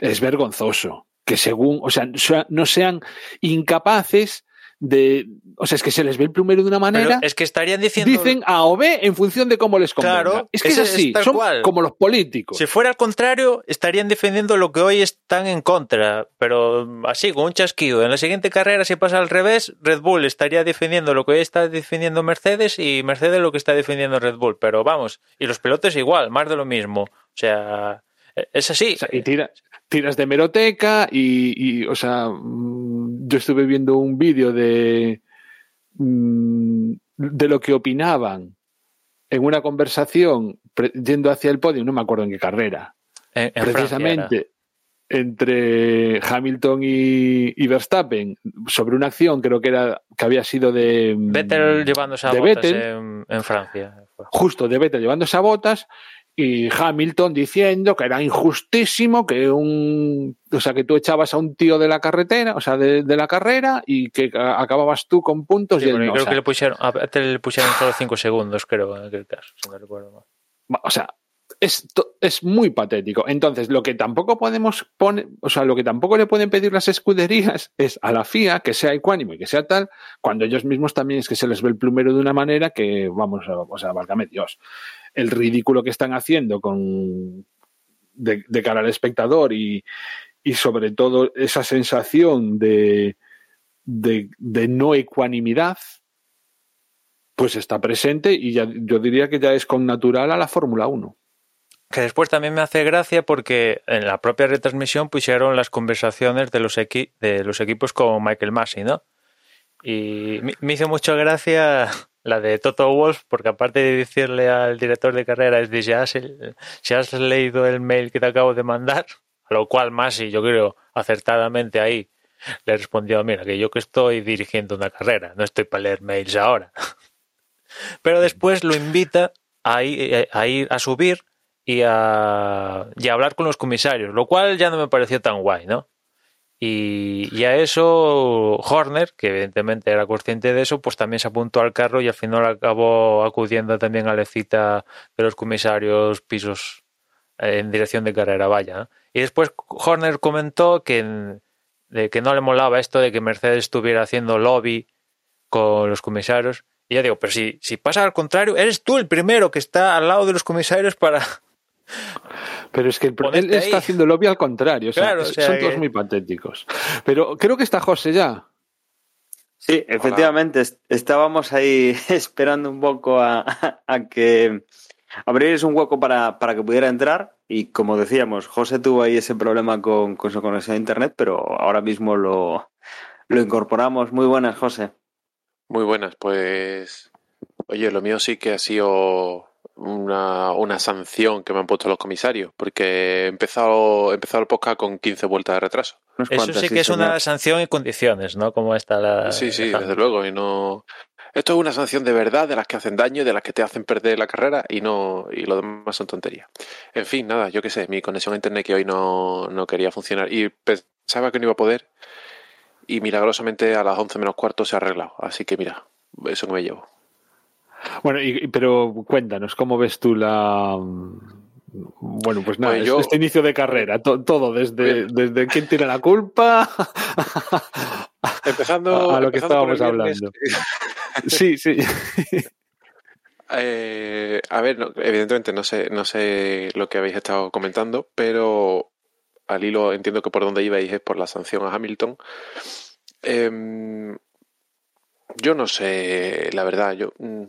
Es vergonzoso que según, o sea, no sean incapaces de. O sea, es que se les ve el plumero de una manera. Pero es que estarían diciendo. Dicen A o B en función de cómo les convenga. Claro, es que es, es así. Son cual. como los políticos. Si fuera al contrario, estarían defendiendo lo que hoy están en contra. Pero así, con un chasquido. En la siguiente carrera, si pasa al revés, Red Bull estaría defendiendo lo que hoy está defendiendo Mercedes y Mercedes lo que está defendiendo Red Bull. Pero vamos, y los pilotos igual, más de lo mismo. O sea. Es así. O sea, y tira, tiras de meroteca y, y, o sea, yo estuve viendo un vídeo de, de lo que opinaban en una conversación yendo hacia el podio, no me acuerdo en qué carrera, en, en precisamente entre Hamilton y, y, Verstappen sobre una acción, creo que era que había sido de Vettel llevándose a de botas Vettel, en, en Francia. Justo de Vettel llevándose a botas y Hamilton diciendo que era injustísimo que un o sea que tú echabas a un tío de la carretera o sea de, de la carrera y que acababas tú con puntos sí, y él no, creo o sea, que le pusieron a le pusieron solo 5 segundos creo en aquel caso si no recuerdo mal o sea es, es, muy patético. Entonces, lo que tampoco podemos poner, o sea, lo que tampoco le pueden pedir las escuderías [laughs] es a la FIA que sea ecuánimo y que sea tal, cuando ellos mismos también es que se les ve el plumero de una manera que, vamos, o sea, válgame Dios. El ridículo que están haciendo con de, cara al espectador y, y, sobre todo esa sensación de, de, no ecuanimidad, pues está presente y ya, yo diría que ya es con natural a la Fórmula 1 que después también me hace gracia porque en la propia retransmisión pusieron las conversaciones de los, de los equipos con Michael Massey, ¿no? Y me hizo mucha gracia la de Toto Wolf, porque aparte de decirle al director de carrera, es dice, si has leído el mail que te acabo de mandar, a lo cual Massey, yo creo, acertadamente ahí, le respondió, mira, que yo que estoy dirigiendo una carrera, no estoy para leer mails ahora. [laughs] Pero después lo invita a ir a, ir a subir y a hablar con los comisarios, lo cual ya no me pareció tan guay, ¿no? Y, a eso Horner, que evidentemente era consciente de eso, pues también se apuntó al carro y al final acabó acudiendo también a la cita de los comisarios pisos en dirección de carrera, vaya. Y después Horner comentó que, que no le molaba esto de que Mercedes estuviera haciendo lobby con los comisarios. Y ya digo, pero si, si pasa al contrario, eres tú el primero que está al lado de los comisarios para, pero es que él está haciendo lobby al contrario. son todos muy patéticos. Pero creo que está José ya. Sí, efectivamente. Estábamos ahí [laughs] esperando un poco a, que abrierais un hueco para, que pudiera entrar. Y como decíamos, José tuvo ahí ese problema con, con su conexión a internet, pero ahora mismo lo, lo incorporamos. Muy buenas, José. Muy buenas, pues. Oye, lo mío sí que ha sido una, una, sanción que me han puesto los comisarios, porque he empezado, he empezado el podcast con 15 vueltas de retraso. Eso sí que es una sanción y condiciones, ¿no? Como está la. Sí, sí, desde luego. Y no. Esto es una sanción de verdad, de las que hacen daño, de las que te hacen perder la carrera y no y lo demás son tonterías. En fin, nada, yo qué sé, mi conexión a internet que hoy no, no quería funcionar y pensaba que no iba a poder y milagrosamente a las 11 menos cuarto se ha arreglado. Así que mira, eso que me llevo. Bueno, y, pero cuéntanos, ¿cómo ves tú la... Bueno, pues nada, pues este inicio de carrera, todo, desde, desde quién tiene la culpa [laughs] empezando, a, lo que estábamos hablando. [laughs] sí, sí. Eh, a ver, evidentemente no sé, no sé lo que habéis estado comentando, pero al hilo entiendo que por donde ibais es por la sanción a Hamilton. Em, yo no sé, la verdad, yo mm,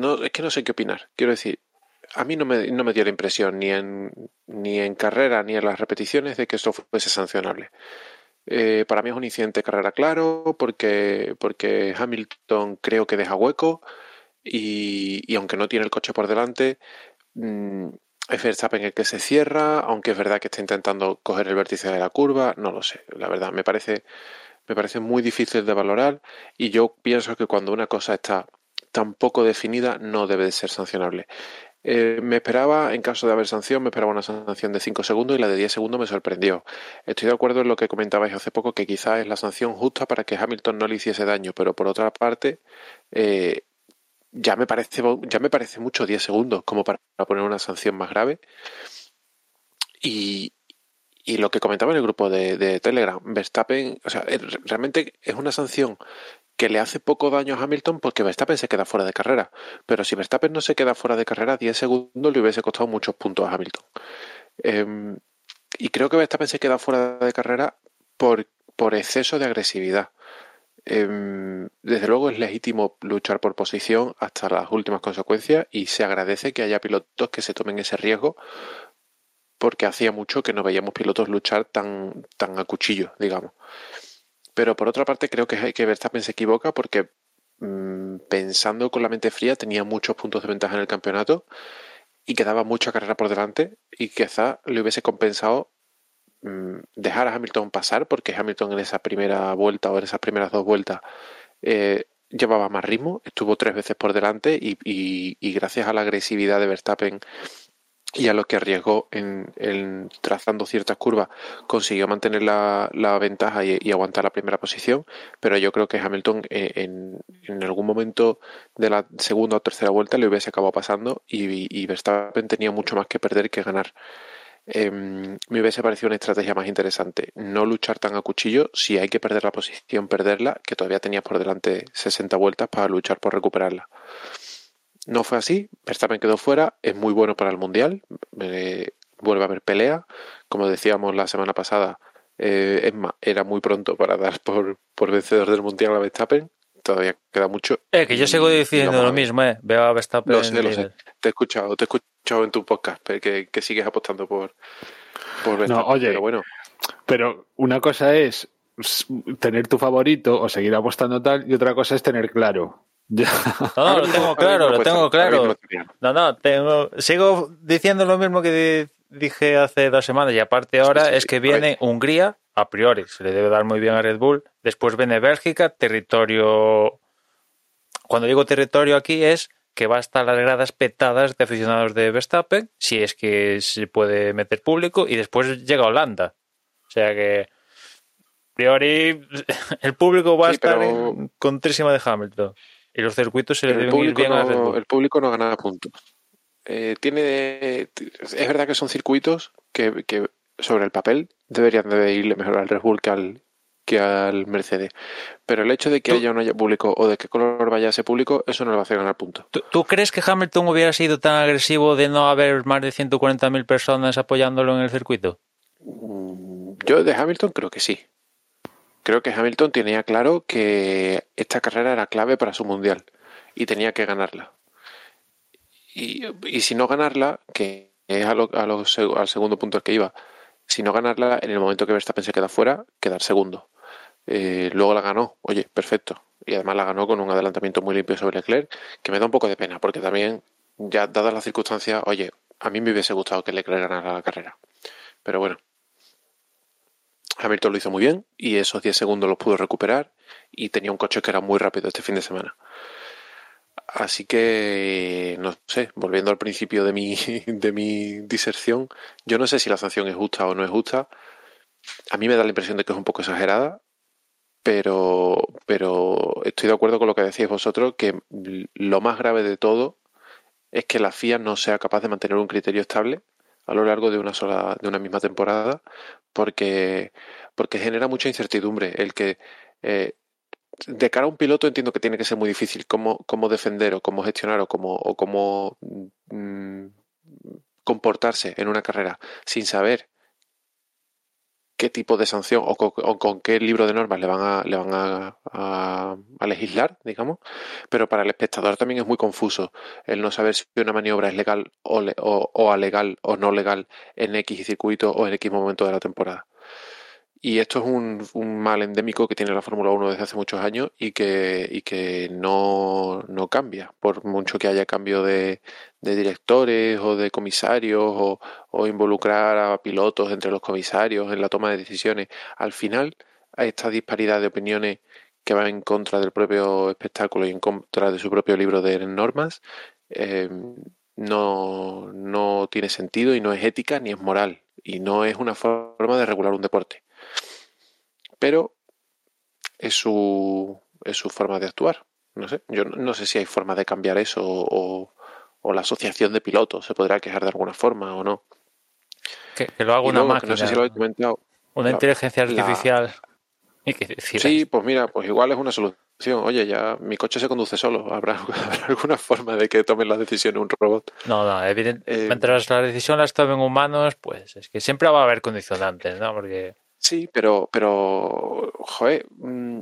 no, es que no sé qué opinar. Quiero decir, a mí no me, no me dio la impresión ni en, ni en carrera ni en las repeticiones de que esto fuese sancionable. Eh, para mí es un incidente de carrera claro porque, porque Hamilton creo que deja hueco y, y aunque no tiene el coche por delante, mmm, es Verstappen el que se cierra, aunque es verdad que está intentando coger el vértice de la curva, no lo sé, la verdad me parece, me parece muy difícil de valorar y yo pienso que cuando una cosa está tan poco definida no debe de ser sancionable. Eh, me esperaba, en caso de haber sanción, me esperaba una sanción de 5 segundos y la de 10 segundos me sorprendió. Estoy de acuerdo en lo que comentabais hace poco, que quizás es la sanción justa para que Hamilton no le hiciese daño, pero por otra parte, eh, ya, me parece, ya me parece mucho 10 segundos como para poner una sanción más grave. Y, y lo que comentaba en el grupo de, Telegram, Verstappen, o sea, realmente es una sanción que le hace poco daño a Hamilton porque Verstappen se queda fuera de carrera. Pero si Verstappen no se queda fuera de carrera, 10 segundos le hubiese costado muchos puntos a Hamilton. Em, y creo que Verstappen se queda fuera de carrera por, por exceso de agresividad. Em, desde luego es legítimo luchar por posición hasta las últimas consecuencias y se agradece que haya pilotos que se tomen ese riesgo porque hacía mucho que no veíamos pilotos luchar tan, tan a cuchillo, digamos. Pero por otra parte creo que, que Verstappen se equivoca porque mm, pensando con la mente fría tenía muchos puntos de ventaja en el campeonato y quedaba mucha carrera por delante y quizá le hubiese compensado mm, dejar a Hamilton pasar porque Hamilton en esa primera vuelta o en esas primeras dos vueltas eh, llevaba más ritmo, estuvo tres veces por delante y, y, gracias a la agresividad de Verstappen y a lo que arriesgó en, trazando ciertas curvas consiguió mantener la, ventaja y, aguantar la primera posición, pero yo creo que Hamilton eh, en, algún momento de la segunda o tercera vuelta le hubiese acabado pasando y, Verstappen tenía mucho más que perder que ganar. Eh, me hubiese parecido una estrategia más interesante. No luchar tan a cuchillo, si hay que perder la posición, perderla, que todavía tenías por delante 60 vueltas para luchar por recuperarla. No fue así, Verstappen quedó fuera, es muy bueno para el Mundial, eh, vuelve a haber pelea, como decíamos la semana pasada, eh, es más, era muy pronto para dar por, por vencedor del Mundial a Verstappen, todavía queda mucho. Eh, que yo sigo diciendo lo mismo, eh. veo a Verstappen. Lo sé, lo sé. Te he escuchado, te he escuchado en tu podcast, que, que sigues apostando por, por Verstappen, no, oye, pero bueno. Pero una cosa es tener tu favorito o seguir apostando tal, y otra cosa es tener claro. No, no, lo tengo claro, lo tengo claro. No, no, tengo, sigo diciendo lo mismo que dije hace dos semanas y aparte ahora es que viene Hungría, a priori se le debe dar muy bien a Red Bull, después viene Bélgica, territorio... Cuando digo territorio aquí es que va a estar las gradas petadas de aficionados de Verstappen, si es que se puede meter público, y después llega Holanda. O sea que, a priori, [laughs] el público va a estar pero... en contrísima de Hamilton. Y los circuitos se le deben ir bien no, a Red Bull. El público no gana puntos. Eh, tiene, es verdad que son circuitos que, que, sobre el papel deberían de irle mejor al Red Bull que al, que al Mercedes. Pero el hecho de que haya o no haya público o de qué color vaya ese público, eso no le va a hacer ganar puntos. ¿Tú, ¿Tú, crees que Hamilton hubiera sido tan agresivo de no haber más de 140.000 personas apoyándolo en el circuito? Yo de Hamilton creo que sí. Creo que Hamilton tenía claro que esta carrera era clave para su mundial y tenía que ganarla. Y, si no ganarla, que es a lo, al segundo punto al que iba, si no ganarla, en el momento que Verstappen se queda fuera, quedar segundo. Eh, luego la ganó, oye, perfecto. Y además la ganó con un adelantamiento muy limpio sobre Leclerc, que me da un poco de pena, porque también, ya dadas las circunstancias, oye, a mí me hubiese gustado que Leclerc ganara la carrera. Pero bueno, Hamilton lo hizo muy bien y esos 10 segundos los pudo recuperar y tenía un coche que era muy rápido este fin de semana. Así que, no sé, volviendo al principio de mi, [laughs] de mi diserción, yo no sé si la sanción es justa o no es justa. A mí me da la impresión de que es un poco exagerada, pero, pero estoy de acuerdo con lo que decís vosotros, que lo más grave de todo es que la FIA no sea capaz de mantener un criterio estable a lo largo de una sola, de una misma temporada, porque, porque genera mucha incertidumbre el que eh, de cara a un piloto entiendo que tiene que ser muy difícil cómo, cómo defender o cómo gestionar o cómo, o cómo mmm, comportarse en una carrera sin saber qué tipo de sanción o con, qué libro de normas le van a, le van a, legislar, digamos, pero para el espectador también es muy confuso el no saber si una maniobra es legal o, le, o, o alegal o no legal en X circuito o en X momento de la temporada. Y esto es un, mal endémico que tiene la Fórmula 1 desde hace muchos años y que, no, cambia, por mucho que haya cambio de, de directores o de comisarios o, involucrar a pilotos entre los comisarios en la toma de decisiones. Al final, hay esta disparidad de opiniones que va en contra del propio espectáculo y en contra de su propio libro de normas. Eh, no, no tiene sentido y no es ética ni es moral y no es una forma de regular un deporte pero es su, es su forma de actuar. No sé, yo no sé si hay forma de cambiar eso o, o la asociación de pilotos se podrá quejar de alguna forma o no. Que, que lo haga una luego, máquina. No sé si lo he comentado. Una la, inteligencia artificial. La... Sí, pues mira, pues igual es una solución. Oye, ya mi coche se conduce solo. ¿Habrá, [laughs] habrá alguna forma de que tomen la decisión un robot? No, no, evidentemente. Eh, mientras la decisión la tomen humanos, pues es que siempre va a haber condicionantes, ¿no? Porque Sí, pero, pero, joder, mmm,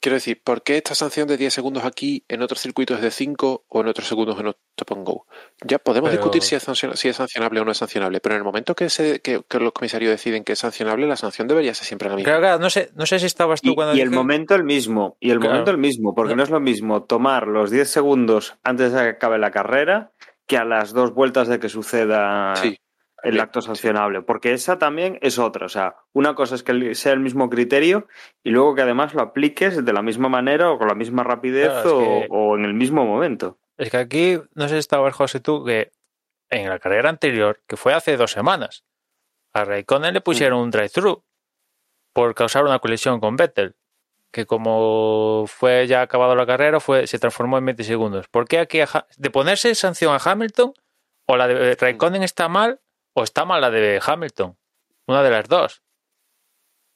quiero decir, ¿por qué esta sanción de 10 segundos aquí, en otros circuitos es de 5 o en otros segundos en Stop and Go? Ya podemos pero... discutir si es, si es, sancionable o no es sancionable, pero en el momento que, se, que, que, los comisarios deciden que es sancionable, la sanción debería ser siempre la misma. Claro, claro, no sé, no sé si estabas tú y, cuando... Y dije... el momento el mismo, y el claro. momento el mismo, porque no. no es lo mismo tomar los 10 segundos antes de que acabe la carrera que a las dos vueltas de que suceda... Sí el acto sancionable, porque esa también es otra. O sea, una cosa es que sea el mismo criterio y luego que además lo apliques de la misma manera o con la misma rapidez claro, o, que, o, en el mismo momento. Es que aquí, no sé si estabas, José, tú, que en la carrera anterior, que fue hace dos semanas. A Raikkonen le pusieron un drive-thru por causar una colisión con Vettel, que como fue ya acabado la carrera, fue, se transformó en 20 segundos. ¿Por qué aquí de ponerse sanción a Hamilton o la de Raikkonen está mal o está mal la de Hamilton? Una de las dos.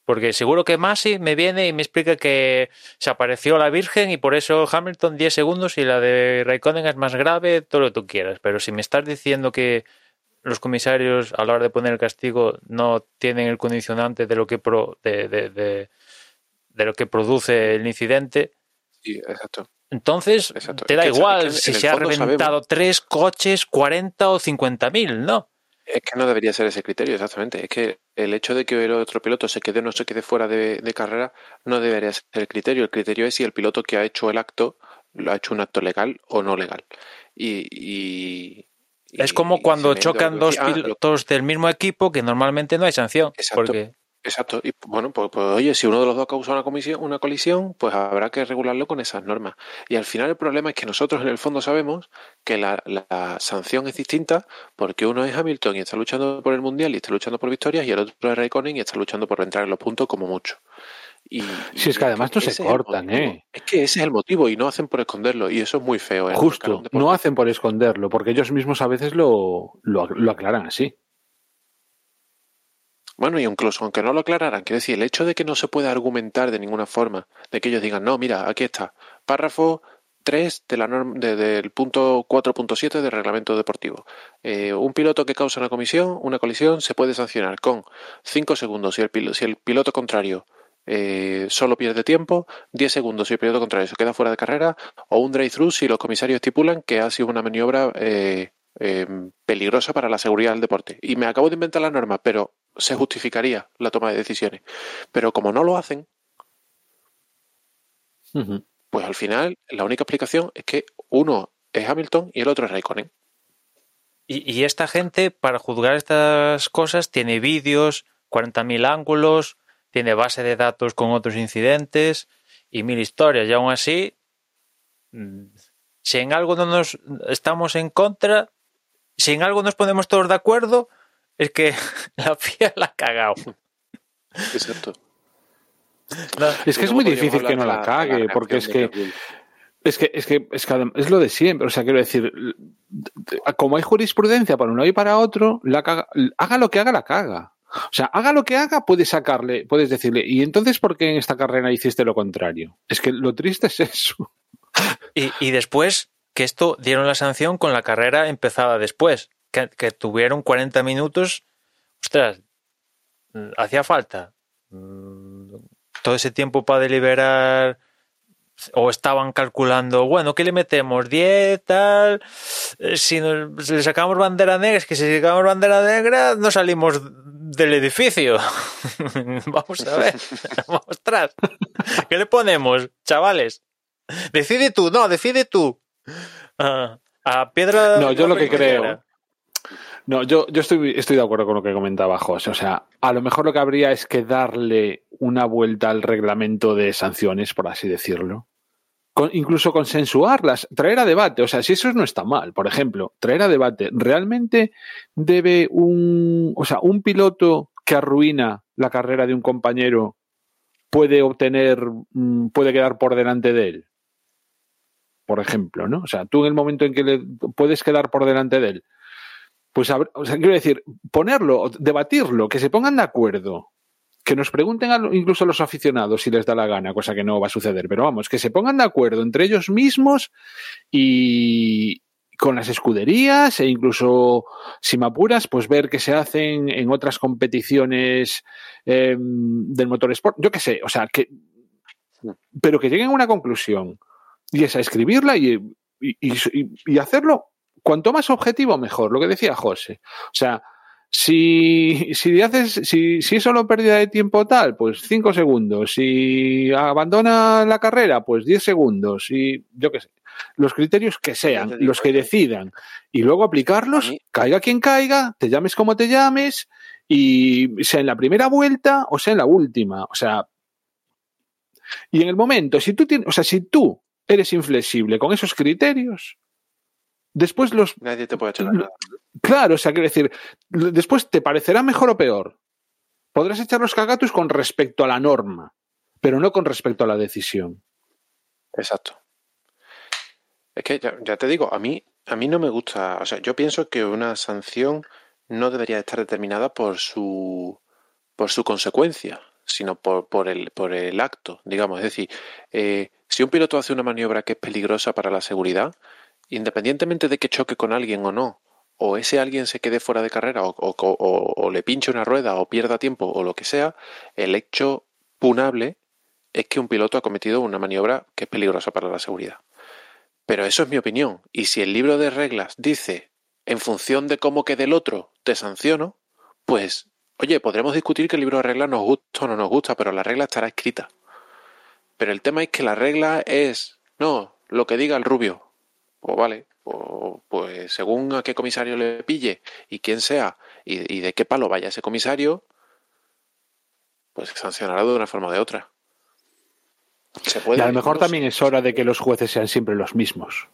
Porque seguro que Masi me viene y me explica que se apareció la Virgen y por eso Hamilton 10 segundos y la de Raikkonen es más grave, todo lo que tú quieras. Pero si me estás diciendo que los comisarios a la hora de poner el castigo no tienen el condicionante de lo que pro, de, de, de, de lo que produce el incidente. Sí, exacto. Entonces, Exacto. te da igual si en se ha reventado sabemos- tres coches, 40 o 50 mil, ¿no? Es que no debería ser ese criterio, exactamente. Es que el hecho de que el otro piloto se quede o no se quede fuera de, de carrera no debería ser el criterio. El criterio es si el piloto que ha hecho el acto lo ha hecho un acto legal o no legal. Y, y- Es como y cuando chocan dos ah, lo- pilotos del mismo equipo que normalmente no hay sanción. Exacto. Porque Exacto. Y bueno, pues, pues, oye, si uno de los dos causa una, comisión, una colisión, pues habrá que regularlo con esas normas. Y al final el problema es que nosotros en el fondo sabemos que la, la sanción es distinta porque uno es Hamilton y está luchando por el Mundial y está luchando por victorias y el otro es Raikkonen y está luchando por entrar en los puntos como mucho. Y, Si es que además no se cortan. ¿eh? Es que ese es el motivo y no hacen por esconderlo y eso es muy feo. ¿eh? Justo, no hacen por esconderlo, porque ellos mismos a veces lo, lo, lo aclaran así. Bueno, y incluso aunque no lo aclararan, quiero decir, el hecho de que no se pueda argumentar de ninguna forma, de que ellos digan, no, mira, aquí está, párrafo 3 de la norma, de- del punto 4.7 del reglamento deportivo. Eh, un piloto que causa una comisión, una colisión, se puede sancionar con 5 segundos si el, si el piloto contrario eh, solo pierde tiempo, 10 segundos si el piloto contrario se queda fuera de carrera, o un drive-thru si los comisarios estipulan que ha sido una maniobra eh, eh, peligrosa para la seguridad del deporte. Y me acabo de inventar la norma, pero se justificaría la toma de decisiones. Pero como no lo hacen, pues al final la única explicación es que uno es Hamilton y el otro es Raikkonen. Y, y esta gente, para juzgar estas cosas, tiene vídeos, 40.000 ángulos, tiene base de datos con otros incidentes y mil historias. Y aún así, mm, si en algo no nos estamos en contra, si en algo nos ponemos todos de acuerdo, es que [laughs] la FIA la ha cagado. Exacto. No, Es que es muy difícil que no la cague, porque es que. Es que, es que, es que es lo de siempre. O sea, quiero decir, como hay jurisprudencia para uno y para otro, la caga- haga lo que haga, la caga. O sea, haga lo que haga, puedes sacarle, puedes decirle, ¿y entonces por qué en esta carrera hiciste lo contrario? Es que lo triste es eso. Y, y después que esto dieron la sanción con la carrera empezada después, que, que tuvieron 40 minutos. Ostras, hacía falta mm, todo ese tiempo para deliberar. O estaban calculando, bueno, ¿qué le metemos? 10, tal. Eh, Si, nos- si le sacamos bandera negra, es que si sacamos bandera negra, no salimos del edificio. [laughs] Vamos a ver. [laughs] Ostras. ¿Qué le ponemos, chavales? Decide tú, no, decide tú. Ah, a piedra. No, yo lo que creo-. No, yo, yo estoy, estoy de acuerdo con lo que comentaba José. O sea, a lo mejor lo que habría es que darle una vuelta al reglamento de sanciones, por así decirlo. Incluso consensuarlas, traer a debate. O sea, si eso no está mal, por ejemplo, traer a debate. ¿Realmente debe un, o sea, un piloto que arruina la carrera de un compañero puede obtener, mm, puede quedar por delante de él? Por ejemplo, ¿no? O sea, tú en el momento en que le puedes quedar por delante de él, pues, habr- o sea, quiero decir, ponerlo, debatirlo, que se pongan de acuerdo, que nos pregunten a incluso a los aficionados si les da la gana, cosa que no va a suceder, pero vamos, que se pongan de acuerdo entre ellos mismos y con las escuderías e incluso, si me apuras, pues ver qué se hacen en otras competiciones eh, del motorsport, yo qué sé, o sea, que, pero que lleguen a una conclusión y es a escribirla y, y, y- y hacerlo cuanto más objetivo, mejor, lo que decía José. O sea, si, si haces, si, si es solo pérdida de tiempo tal, pues cinco segundos. Si abandona la carrera, pues 10 segundos. Y yo qué sé. Los criterios que sean, los que decidan. Y luego aplicarlos, caiga quien caiga, te llames como te llames, y sea en la primera vuelta o sea en la última. O sea, y en el momento, si tú tienes, o sea, si tú eres inflexible con esos criterios, después los Nadie te puede echar la cara. Claro, o sea, quiero decir, después te parecerá mejor o peor. Podrás echar los cagatus con respecto a la norma, pero no con respecto a la decisión. Exacto. Es que ya, ya te digo, a mí, a mí no me gusta. O sea, yo pienso que una sanción no debería estar determinada por su por su consecuencia, sino por, por, el, por el acto, digamos. Es decir, eh, si un piloto hace una maniobra que es peligrosa para la seguridad, independientemente de que choque con alguien o no, o ese alguien se quede fuera de carrera, o, le pinche una rueda, o pierda tiempo, o lo que sea, el hecho punable es que un piloto ha cometido una maniobra que es peligrosa para la seguridad. Pero eso es mi opinión. Y si el libro de reglas dice, en función de cómo quede el otro, te sanciono, pues, oye, podremos discutir que el libro de reglas nos gusta o no nos gusta, pero la regla estará escrita. Pero el tema es que la regla es, no, lo que diga el rubio. Pues vale, pues, pues según a qué comisario le pille y quién sea y, y de qué palo vaya ese comisario, pues sancionará de una forma o de otra. Se puede, Y a lo mejor no también es hora de que los jueces sean siempre los mismos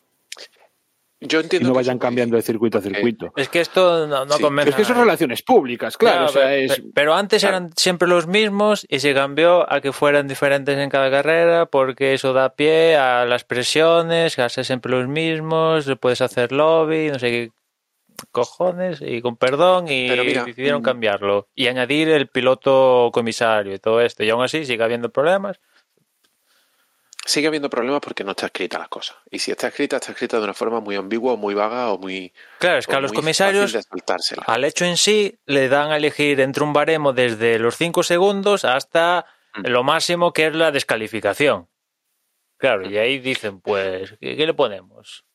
Yo y no que vayan cambiando de circuito a Eh, circuito. Es que esto no, no Sí, convence. Es que son relaciones públicas, claro. Ya, o sea, pero, es, pero antes claro. eran siempre los mismos y se cambió a que fueran diferentes en cada carrera porque eso da pie a las presiones, a ser siempre los mismos, le puedes hacer lobby, no sé qué cojones, y con perdón, y mira, decidieron mm. cambiarlo y añadir el piloto comisario y todo esto. Y aún así sigue habiendo problemas. Sigue habiendo problemas porque no está escrita las cosas. Y si está escrita, está escrita de una forma muy ambigua o muy vaga o muy. Claro, es que a los comisarios al hecho en sí le dan a elegir entre un baremo desde los 5 segundos hasta Mm. lo máximo que es la descalificación. Claro, y ahí dicen, pues, ¿qué, qué le ponemos?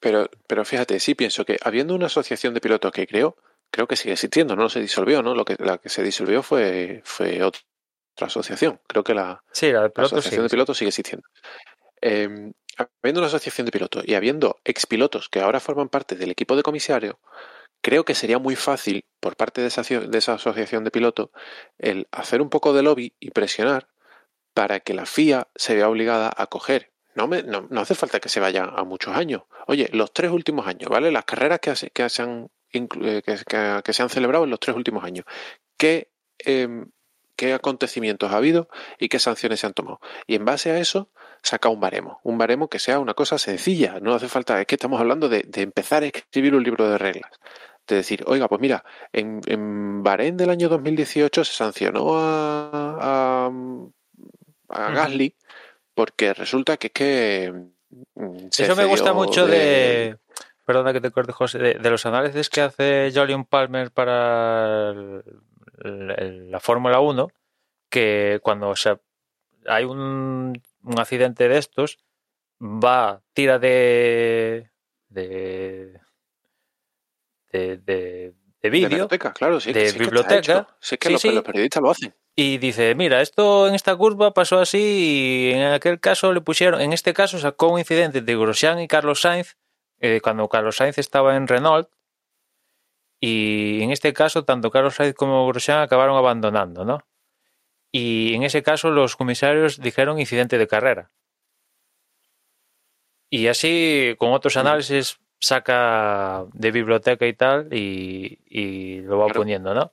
Pero, pero fíjate, sí pienso que habiendo una asociación de pilotos que creo, creo que sigue existiendo, no se disolvió, ¿no? Lo que, la que se disolvió fue, fue otra asociación. Creo que la, Sí, la de la pilotos asociación sí. de pilotos sigue existiendo. Eh, habiendo una asociación de pilotos y habiendo expilotos que ahora forman parte del equipo de comisario, creo que sería muy fácil por parte de esa, de esa asociación de pilotos el hacer un poco de lobby y presionar para que la FIA se vea obligada a coger. No, me, no, no hace falta que se vaya a muchos años. Oye, los tres últimos años, ¿vale? Las carreras que, se- que, se, han, eh, que, que- que se han celebrado en los tres últimos años. ¿Qué, em, ¿Qué acontecimientos ha habido y qué sanciones se han tomado? Y en base a eso, saca un baremo. Un baremo que sea una cosa sencilla. No hace falta, es que estamos hablando de, de empezar a escribir un libro de reglas. De decir, oiga, pues mira, en, en Bahrein del año 2018 se sancionó a, a. Gasly porque resulta que es que mm, se Eso me gusta mucho de... Perdona que te corte, José, de, de los análisis que hace Julian Palmer para el- la Fórmula 1, que cuando se- hay un, un accidente de estos, va, tira de... de... de, de, de de vídeo biblioteca, claro, sí, de sí que biblioteca. que Sí, los, sí. los periodistas lo hacen. y dice, mira, esto en esta curva pasó así y en aquel caso le pusieron, en este caso sacó un incidente de Grosjean y Carlos Sainz eh, cuando Carlos Sainz estaba en Renault y en este caso tanto Carlos Sainz como Grosjean acabaron abandonando, ¿no? Y en ese caso los comisarios dijeron incidente de carrera. Y así con otros análisis saca de biblioteca y tal y, y lo va Claro. poniendo, ¿no?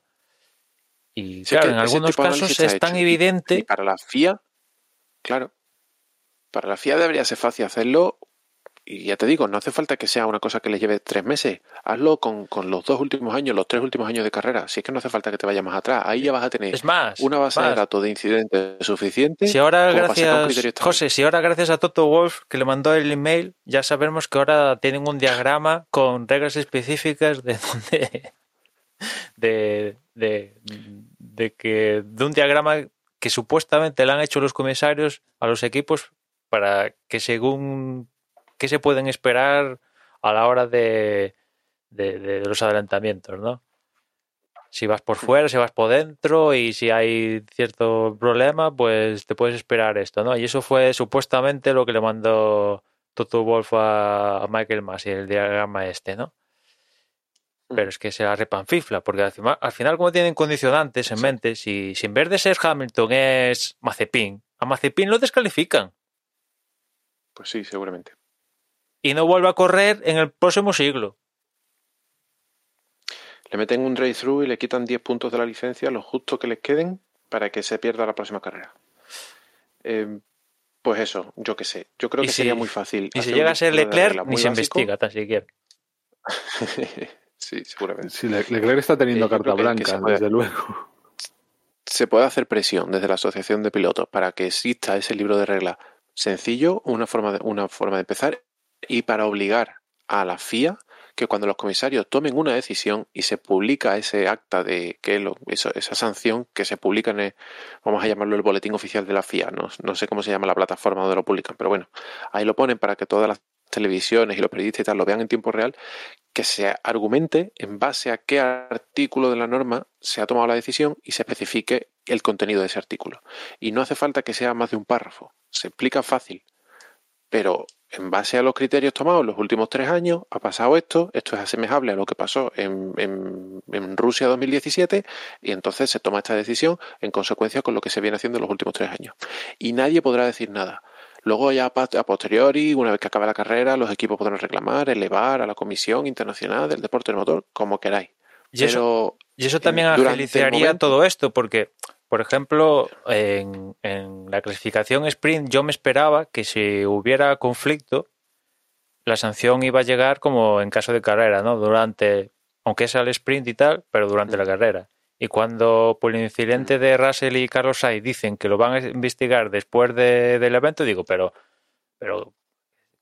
Y Sí, claro, en algunos casos es tan hecho. Evidente Y para la FIA, claro, para la FIA debería ser fácil hacerlo. Y ya te digo, no hace falta que sea una cosa que les lleve tres meses. Hazlo con, con los dos últimos años, los tres últimos años de carrera. Si es que no hace falta que te vayas más atrás. Ahí ya vas a tener Es más, una base de datos de incidentes suficiente. Si ahora gracias. José, si ahora gracias a Toto Wolf que le mandó el email, ya sabemos que ahora tienen un diagrama con reglas específicas de [laughs] donde de, de, de que de un diagrama que supuestamente le han hecho los comisarios a los equipos para que según qué se pueden esperar a la hora de, de, de los adelantamientos, ¿no? Si vas por fuera, si vas por dentro y si hay cierto problema, pues te puedes esperar esto, ¿no? Y eso fue supuestamente lo que le mandó Toto Wolf a, Michael Massey, el diagrama este, ¿no? Pero es que se la repanfifla, porque al final, al final como tienen condicionantes en Sí. mente, si, si en vez de ser Hamilton es Mazepin, a Mazepin lo descalifican Pues sí, seguramente. Y no vuelve a correr en el próximo siglo. Le meten un drive-thru y le quitan 10 puntos de la licencia, lo justo que les queden, para que se pierda la próxima carrera. Eh, pues eso, yo qué sé. Yo creo que si- sería muy fácil. Y si llega a ser Leclerc, ni se investiga tan siquiera. [laughs] sí, seguramente. Sí, Le- Leclerc está teniendo Eh, carta creo que- que blanca, puede- desde luego. Se puede hacer presión desde la Asociación de Pilotos para que exista ese libro de reglas sencillo, una forma de, una forma de empezar, y para obligar a la FIA que cuando los comisarios tomen una decisión y se publica ese acta de que esa sanción que se publica en el, vamos a llamarlo el boletín oficial de la FIA, no, no sé cómo se llama la plataforma donde lo publican, pero bueno, ahí lo ponen para que todas las televisiones y los periodistas y tal lo vean en tiempo real, que se argumente en base a qué artículo de la norma se ha tomado la decisión y se especifique el contenido de ese artículo. Y no hace falta que sea más de un párrafo, se explica fácil, pero en base a los criterios tomados en los últimos tres años ha pasado esto, esto es asemejable a lo que pasó en, en- en Rusia 2017 y entonces se toma esta decisión en consecuencia con lo que se viene haciendo en los últimos tres años. Y nadie podrá decir nada. Luego ya a posteriori, una vez que acabe la carrera, los equipos podrán reclamar, elevar a la Comisión Internacional del Deporte del Motor, como queráis. Y eso, y eso también agilizaría momento- todo esto, porque, por ejemplo, en, en la clasificación sprint yo me esperaba que si hubiera conflicto, la sanción iba a llegar como en caso de carrera, ¿no? Durante, aunque es al sprint y tal, pero durante la carrera. Y cuando por el incidente de Russell y Carlos Sainz dicen que lo van a investigar después de- del evento, digo, pero, pero,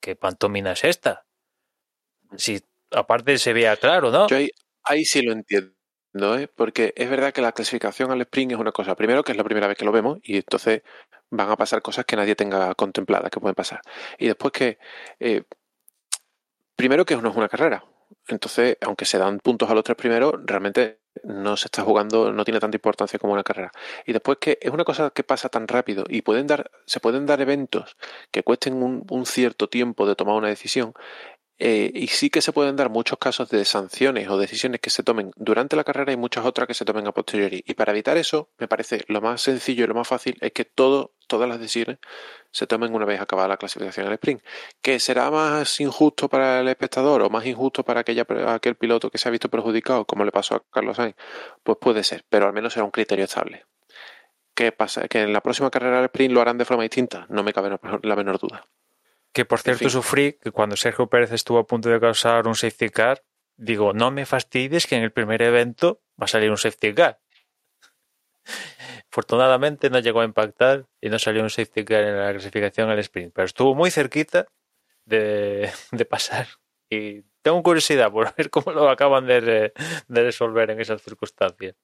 ¿qué pantomina es esta? Si aparte se veía claro, ¿no? Yo ahí, ahí sí lo entiendo, ¿eh? porque es verdad que la clasificación al sprint es una cosa. Primero, que es la primera vez que lo vemos y entonces van a pasar cosas que nadie tenga contempladas que pueden pasar. Y después que, eh, primero que no es una carrera. Entonces, aunque se dan puntos a los tres primeros, realmente no se está jugando, no tiene tanta importancia como una carrera. Y después que es una cosa que pasa tan rápido y pueden dar, se pueden dar eventos que cuesten un cierto tiempo de tomar una decisión eh, y sí que se pueden dar muchos casos de sanciones o decisiones que se tomen durante la carrera y muchas otras que se tomen a posteriori. Y para evitar eso, me parece lo más sencillo y lo más fácil es que todo, todas las decisiones se tomen una vez acabada la clasificación al sprint. ¿Que será más injusto para el espectador o más injusto para aquella, aquel piloto que se ha visto perjudicado, como le pasó a Carlos Sainz? Pues puede ser, pero al menos será un criterio estable. ¿Qué pasa? ¿Que en la próxima carrera al sprint lo harán de forma distinta? No me cabe la menor duda. Que por cierto fin. sufrí que cuando Sergio Pérez estuvo a punto de causar un safety car, digo, no me fastidies que en el primer evento va a salir un safety car. Afortunadamente no llegó a impactar y no salió un safety car en la clasificación al sprint, pero estuvo muy cerquita de, de pasar. Y tengo curiosidad por ver cómo lo acaban de, de resolver en esas circunstancias.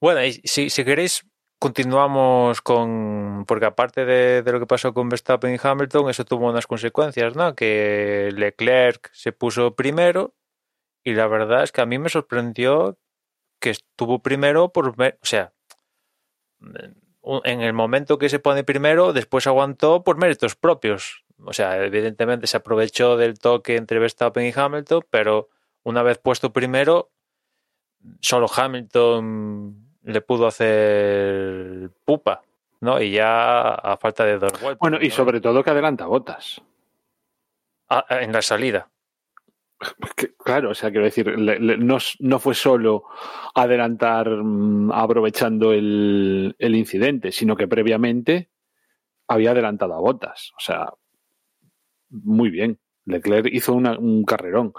Bueno, y si, si queréis, continuamos con. Porque aparte de, lo que pasó con Verstappen y Hamilton, eso tuvo unas consecuencias, ¿no? Que Leclerc se puso primero y la verdad es que a mí me sorprendió que estuvo primero por. O sea, en el momento que se pone primero, después aguantó por méritos propios. O sea, evidentemente se aprovechó del toque entre Verstappen y Hamilton, pero una vez puesto primero, solo Hamilton le pudo hacer pupa, ¿no? Y ya a falta de dos vueltas. Bueno, y ¿no? sobre todo que adelanta botas. Ah, en la salida. [laughs] Claro, o sea, quiero decir, le- le- no, no fue solo adelantar mm, aprovechando el, el incidente, sino que previamente había adelantado a botas. O sea, muy bien. Leclerc hizo una- un carrerón.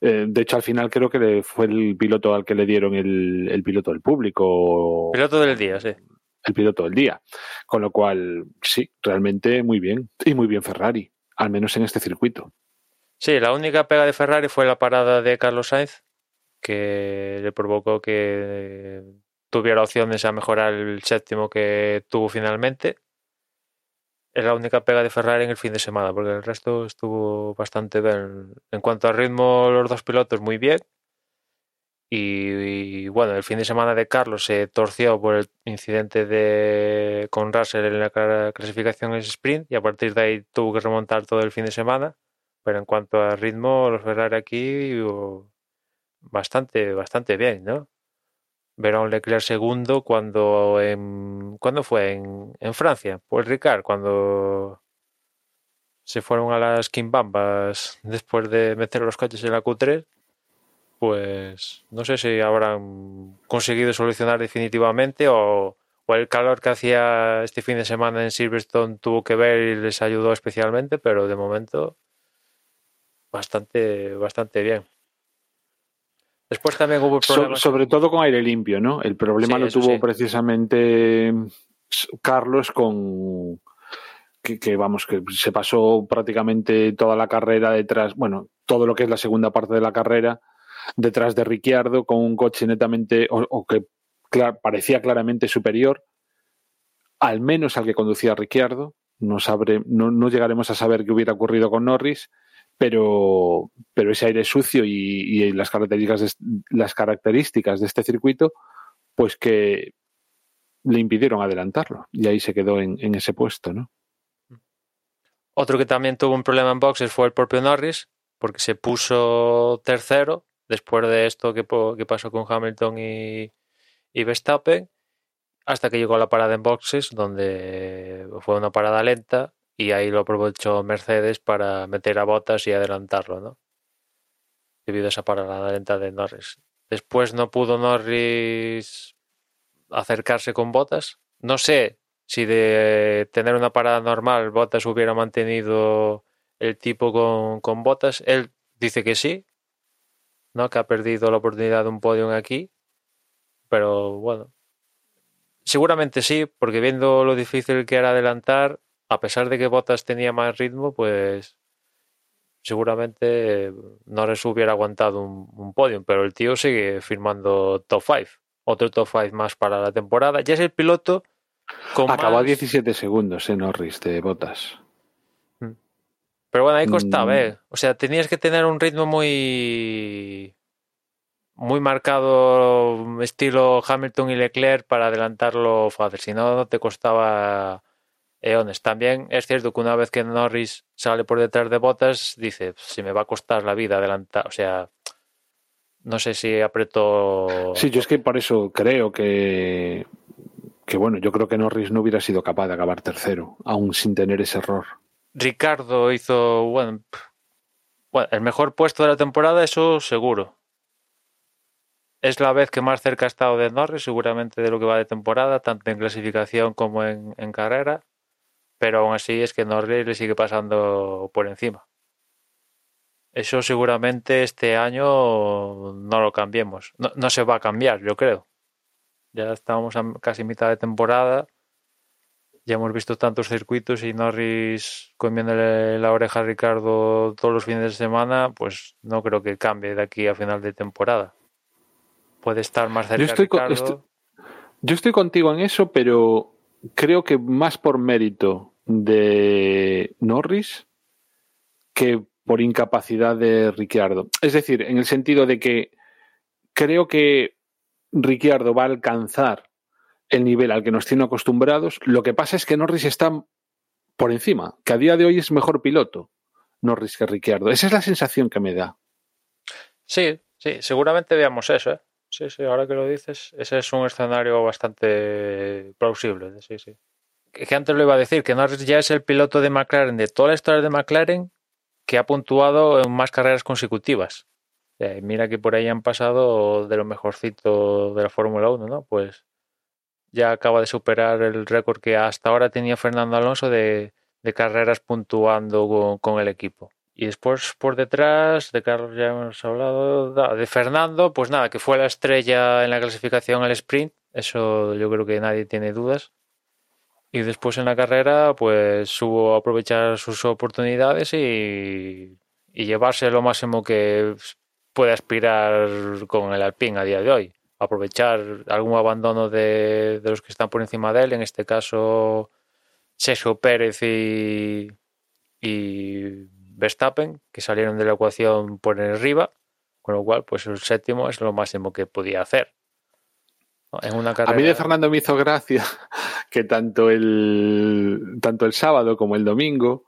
Eh, de hecho, al final creo que le- fue el piloto al que le dieron el, el piloto del público, Piloto del día, sí. el piloto del día. Con lo cual, sí, realmente muy bien. Y muy bien Ferrari, al menos en este circuito. Sí, la única pega de Ferrari fue la parada de Carlos Sainz, que le provocó que tuviera opciones a mejorar el séptimo que tuvo finalmente. Es la única pega de Ferrari en el fin de semana, porque el resto estuvo bastante bien. En cuanto a ritmo, los dos pilotos muy bien. Y, bueno, el fin de semana de Carlos se torció por el incidente de con Russell en la cla- clasificación en sprint y a partir de ahí tuvo que remontar todo el fin de semana. Pero en cuanto a ritmo, los Ferrari aquí oh, bastante, bastante bien, ¿no? Ver a un Leclerc segundo cuando en, ¿cuándo fue? En, en Francia, pues Ricard, cuando se fueron a las quimbambas después de meter los coches en la Q3. pues no sé si habrán conseguido solucionar definitivamente o, o el calor que hacía este fin de semana en Silverstone tuvo que ver y les ayudó especialmente, pero de momento bastante, bastante bien. Después también hubo So- problemas. sobre todo con aire limpio, ¿no? El problema Sí, lo tuvo sí. precisamente Carlos con que, que, vamos, que se pasó prácticamente toda la carrera detrás, bueno, todo lo que es la segunda parte de la carrera detrás de Ricciardo con un coche netamente o, o que parecía claramente superior, al menos al que conducía Ricciardo. No, sabré, no, no llegaremos a saber qué hubiera ocurrido con Norris, pero, pero ese aire sucio y, las, características de, las características de este circuito, pues que le impidieron adelantarlo y ahí se quedó en, ese puesto, ¿no? Otro que también tuvo un problema en boxes fue el propio Norris, porque se puso tercero después de esto que pasó con Hamilton y, y Verstappen, hasta que llegó a la parada en boxes, donde fue una parada lenta y ahí lo aprovechó Mercedes para meter a botas y adelantarlo, ¿no? Debido a esa parada lenta de Norris. Después no pudo Norris acercarse con botas. No sé si de tener una parada normal Botas hubiera mantenido el tipo con, con botas. Él dice que sí, ¿no? Que ha perdido la oportunidad de un podium aquí. Pero bueno, seguramente sí, porque viendo lo difícil que era adelantar, a pesar de que Botas tenía más ritmo, pues seguramente no les hubiera aguantado un, un podium, pero el tío sigue firmando top 5, otro top 5 más para la temporada. Ya es el piloto con Acabó a más- 17 segundos en Norris de botas. Pero bueno, ahí costaba, Mm. ¿eh? O sea, tenías que tener un ritmo muy muy marcado estilo Hamilton y Leclerc para adelantarlo fácil, si no no te costaba eones. También es cierto que una vez que Norris sale por detrás de Bottas, dice, si me va a costar la vida adelantar, o sea, no sé si apretó Sí, yo es que por eso creo que, que bueno, yo creo que Norris no hubiera sido capaz de acabar tercero, aún sin tener ese error. Ricardo hizo, bueno, bueno, el mejor puesto de la temporada, eso seguro. Es la vez que más cerca ha estado de Norris, seguramente de lo que va de temporada, tanto en clasificación como en, en carrera. Pero aún así es que Norris le sigue pasando por encima. Eso seguramente este año no lo cambiemos. No, no se va a cambiar, yo creo. Ya estamos a casi mitad de temporada. Ya hemos visto tantos circuitos y Norris comiéndole la oreja a Ricardo todos los fines de semana, pues no creo que cambie de aquí a final de temporada. Puede estar más cerca estoy con- Ricardo. estoy- Yo estoy contigo en eso, pero creo que más por mérito de Norris que por incapacidad de Ricciardo. Es decir, en el sentido de que creo que Ricciardo va a alcanzar el nivel al que nos tiene acostumbrados. Lo que pasa es que Norris está por encima, que a día de hoy es mejor piloto Norris que Ricciardo. Esa es la sensación que me da. Sí, sí, seguramente veamos eso, ¿eh? Sí, sí, ahora que lo dices, ese es un escenario bastante plausible, sí, sí. Que antes lo iba a decir, que Norris ya es el piloto de McLaren de toda la historia de McLaren que ha puntuado en más carreras consecutivas. Eh, mira que por ahí han pasado de lo mejorcito de la Fórmula 1, ¿no? Pues ya acaba de superar el récord que hasta ahora tenía Fernando Alonso de, carreras puntuando con, con el equipo. Y después por detrás, de Carlos ya hemos hablado, de Fernando, pues nada, que fue la estrella en la clasificación al sprint, eso yo creo que nadie tiene dudas. Y después en la carrera, pues supo aprovechar sus oportunidades y, llevarse lo máximo que puede aspirar con el Alpine a día de hoy. Aprovechar algún abandono de, de los que están por encima de él, en este caso Sergio Pérez y, y Verstappen, que salieron de la ecuación por arriba, con lo cual, pues el séptimo es lo máximo que podía hacer. ¿No? En una A carrera. mí de Fernando me hizo gracia [laughs] que tanto el, tanto el sábado como el domingo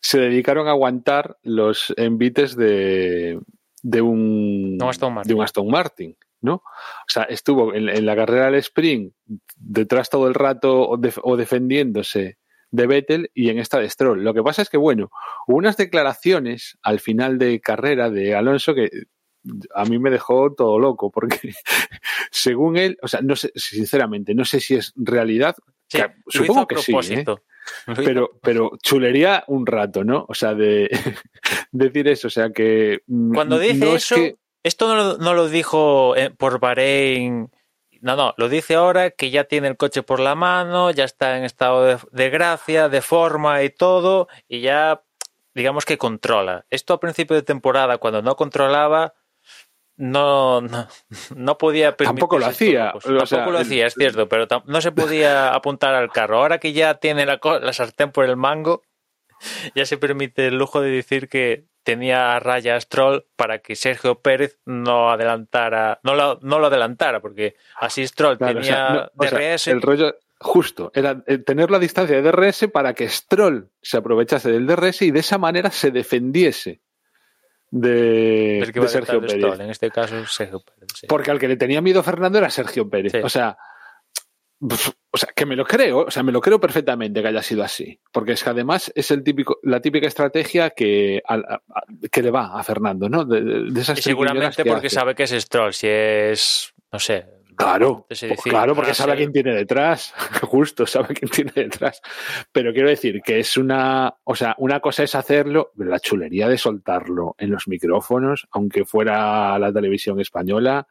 se dedicaron a aguantar los envites de, de, un, Un Aston Martin. de un Aston Martin. ¿no? O sea, estuvo en, en la carrera del sprint detrás todo el rato o defendiéndose de Vettel y en esta de Stroll. Lo que pasa es que, bueno, hubo unas declaraciones al final de carrera de Alonso que a mí me dejó todo loco, porque [laughs] según él, o sea, no sé, sinceramente, no sé si es realidad. Sí, que supongo que sí, ¿eh? pero, pero chulería un rato, ¿no? O sea, de [laughs] decir eso, o sea que. mm, Cuando dice no es eso, que- esto no, lo- no lo dijo eh, por Bahrein. No, no, lo dice ahora que ya tiene el coche por la mano, ya está en estado de, de gracia, de forma y todo, y ya digamos que controla. Esto a principio de temporada, cuando no controlaba, no, no, no podía Tampoco lo hacía, o Tampoco lo el- hacía, es cierto, pero no se podía [laughs] apuntar al carro. Ahora que ya tiene la, la sartén por el mango, [laughs] ya se permite el lujo de decir que tenía a raya a Stroll para que Sergio Pérez no adelantara, no lo, no lo adelantara, porque así Stroll Claro, o tenía sea, no, o sea, DRS. el rollo justo era eh, tener la distancia de DRS para que Stroll se aprovechase del DRS y de esa manera se defendiese de, que Sergio Pérez. En este caso Sergio Pérez. sí. Porque al que le tenía miedo Fernando era Sergio Pérez. Sí. O sea, o sea, que me lo creo, o sea, me lo creo perfectamente que haya sido así. Porque es que además es el típico, la típica estrategia que, a- a- que le va a Fernando, ¿no? De, de- de esas Y seguramente porque hace. sabe que es Stroll, si es, no sé. Claro, decir, claro, porque sabe a Russell. quién tiene detrás. [laughs] Justo, sabe a quién tiene detrás. Pero quiero decir que es una, o sea, una cosa es hacerlo, pero la chulería de soltarlo en los micrófonos, aunque fuera la televisión española,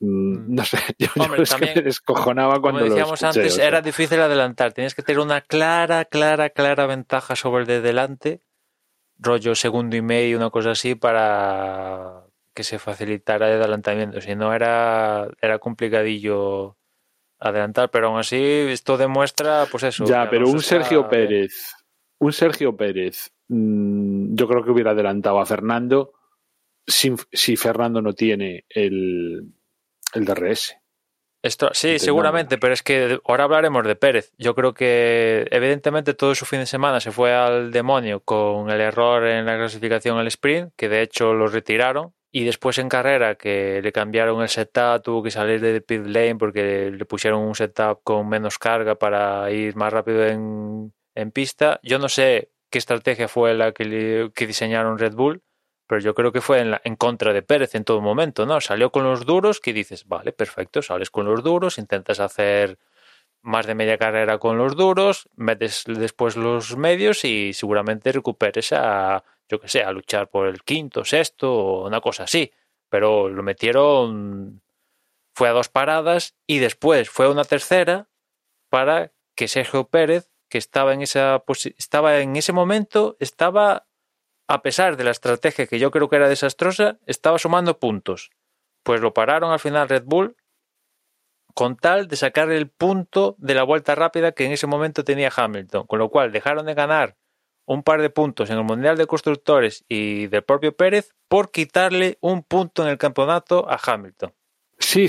mm, no sé, [laughs] yo, yo Hombre, es que me descojonaba Como cuando lo decíamos escuché, antes, o sea. era difícil adelantar. Tenías que tener una clara, clara, clara ventaja sobre el de delante, rollo segundo y medio, una cosa así, para que se facilitara el adelantamiento. Si no, era, era complicadillo adelantar, pero aún así esto demuestra, pues eso. Ya, pero un Sergio. Pérez, un Sergio Pérez, mm, yo creo que hubiera adelantado a Fernando sin- si Fernando no tiene el, el DRS. Esto, sí, seguramente, pero es que ahora hablaremos de Pérez. Yo creo que evidentemente todo su fin de semana se fue al demonio con el error en la clasificación al sprint, que de hecho lo retiraron. Y después en carrera que le cambiaron el setup, tuvo que salir de pit lane porque le pusieron un setup con menos carga para ir más rápido en, en pista. Yo no sé qué estrategia fue la que, que diseñaron Red Bull, pero yo creo que fue en, la- en contra de Pérez en todo momento, ¿no? Salió con los duros, que dices, vale, perfecto, sales con los duros, intentas hacer más de media carrera con los duros, metes después los medios y seguramente recuperes a, yo que sé, a luchar por el quinto, sexto o una cosa así. Pero lo metieron, fue a dos paradas y después fue a una tercera para que Sergio Pérez, que estaba en esa estaba en ese momento, estaba a pesar de la estrategia que yo creo que era desastrosa, estaba sumando puntos. Pues lo pararon al final Red Bull con tal de sacar el punto de la vuelta rápida que en ese momento tenía Hamilton, con lo cual dejaron de ganar un par de puntos en el Mundial de Constructores y del propio Pérez por quitarle un punto en el campeonato a Hamilton. Sí,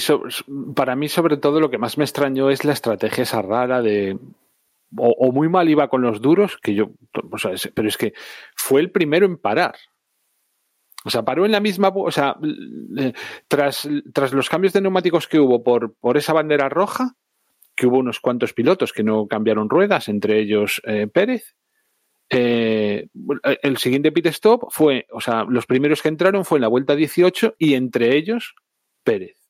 para mí sobre todo lo que más me extrañó es la estrategia esa rara de... O, muy mal iba con los duros, que yo... pero es que fue el primero en parar. O sea, paró en la misma... O sea, tras, tras los cambios de neumáticos que hubo por, por esa bandera roja, que hubo unos cuantos pilotos que no cambiaron ruedas, entre ellos eh, Pérez, eh, el siguiente pit stop fue, o sea, los primeros que entraron fue en la vuelta 18 y entre ellos Pérez.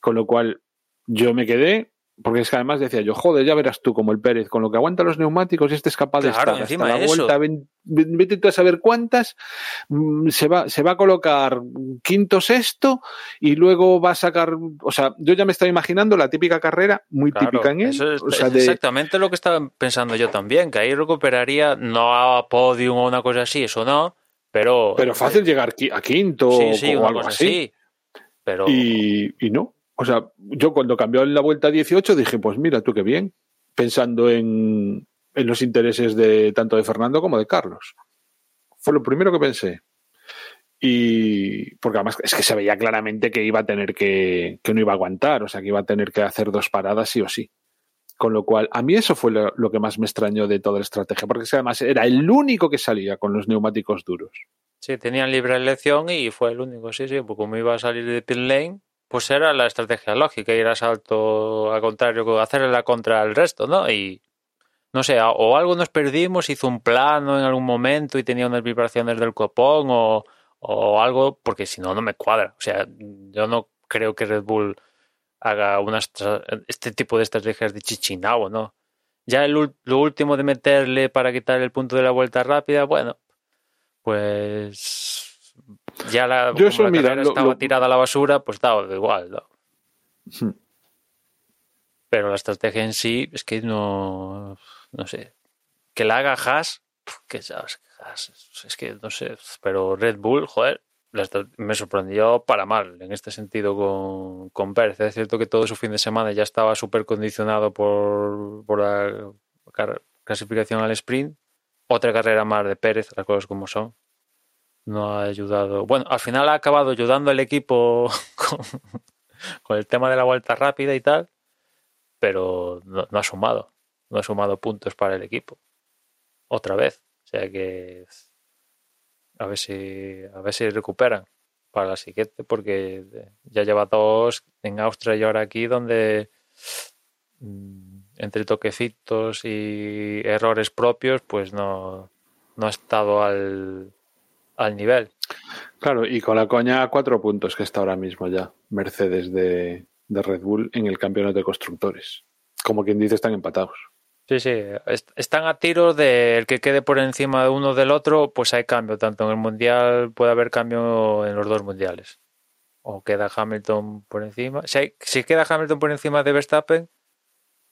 Con lo cual yo me quedé, porque es que además decía yo, joder, ya verás tú como el Pérez, con lo que aguanta los neumáticos, este es capaz de estar hasta la eso. vuelta, vete tú a saber cuántas, mm, se va, se va a colocar quinto, sexto, y luego va a sacar, o sea, yo ya me estaba imaginando la típica carrera, muy Claro, típica en él, eso es, o sea, es de, exactamente lo que estaba pensando yo también, que ahí recuperaría no a podium o una cosa así, eso no, pero... pero fácil llegar qui- a quinto Sí, sí, o algo así. así. Pero Y, y no. O sea, yo cuando cambió en la vuelta 18 dije, pues mira tú qué bien, pensando en, en los intereses de tanto de Fernando como de Carlos. Fue lo primero que pensé. Y porque además es que se veía claramente que iba a tener que, que no iba a aguantar, o sea, que iba a tener que hacer dos paradas sí o sí. Con lo cual, a mí eso fue lo, que más me extrañó de toda la estrategia, porque además era el único que salía con los neumáticos duros. sí, tenían libre elección y fue el único, sí, sí, porque como iba a salir de pit lane, pues era la estrategia lógica, ir a salto al contrario, hacerle la contra al resto, ¿no? Y no sé, o algo nos perdimos, hizo un plano en algún momento y tenía unas vibraciones del copón, o, o algo, porque si no, no me cuadra. O sea, yo no creo que Red Bull haga unas, este tipo de estrategias de chichinabo, ¿no? Ya el, lo último de meterle para quitar el punto de la vuelta rápida, bueno, pues ya la, Yo eso, la mira, lo- estaba lo- tirada a la basura, pues daba igual. Hmm. Pero la estrategia en sí es que no, no sé, que la haga Haas, que Haas, es que no sé, pero Red Bull, joder, me sorprendió para mal en este sentido con, con Pérez. Es cierto que todo su fin de semana ya estaba súper condicionado por, por la clasificación al sprint. Otra carrera más de Pérez, las cosas como son. No ha ayudado. Bueno, al final ha acabado ayudando al equipo [laughs] con, el tema de la vuelta rápida y tal, pero no, no ha sumado. No ha sumado puntos para el equipo. Otra vez. O sea que a ver si a ver si recuperan para la siguiente porque ya lleva dos en Austria y ahora aquí donde mm, entre toquecitos y errores propios pues no, no ha estado al, al nivel. Claro, y con la coña a cuatro puntos que está ahora mismo ya Mercedes de, de Red Bull en el campeonato de constructores. Como quien dice, están empatados. Sí, sí, est- están a tiros del que quede por encima de uno del otro, pues hay cambio, tanto en el mundial puede haber cambio en los dos mundiales. O queda Hamilton por encima. Si, hay- si queda Hamilton por encima de Verstappen,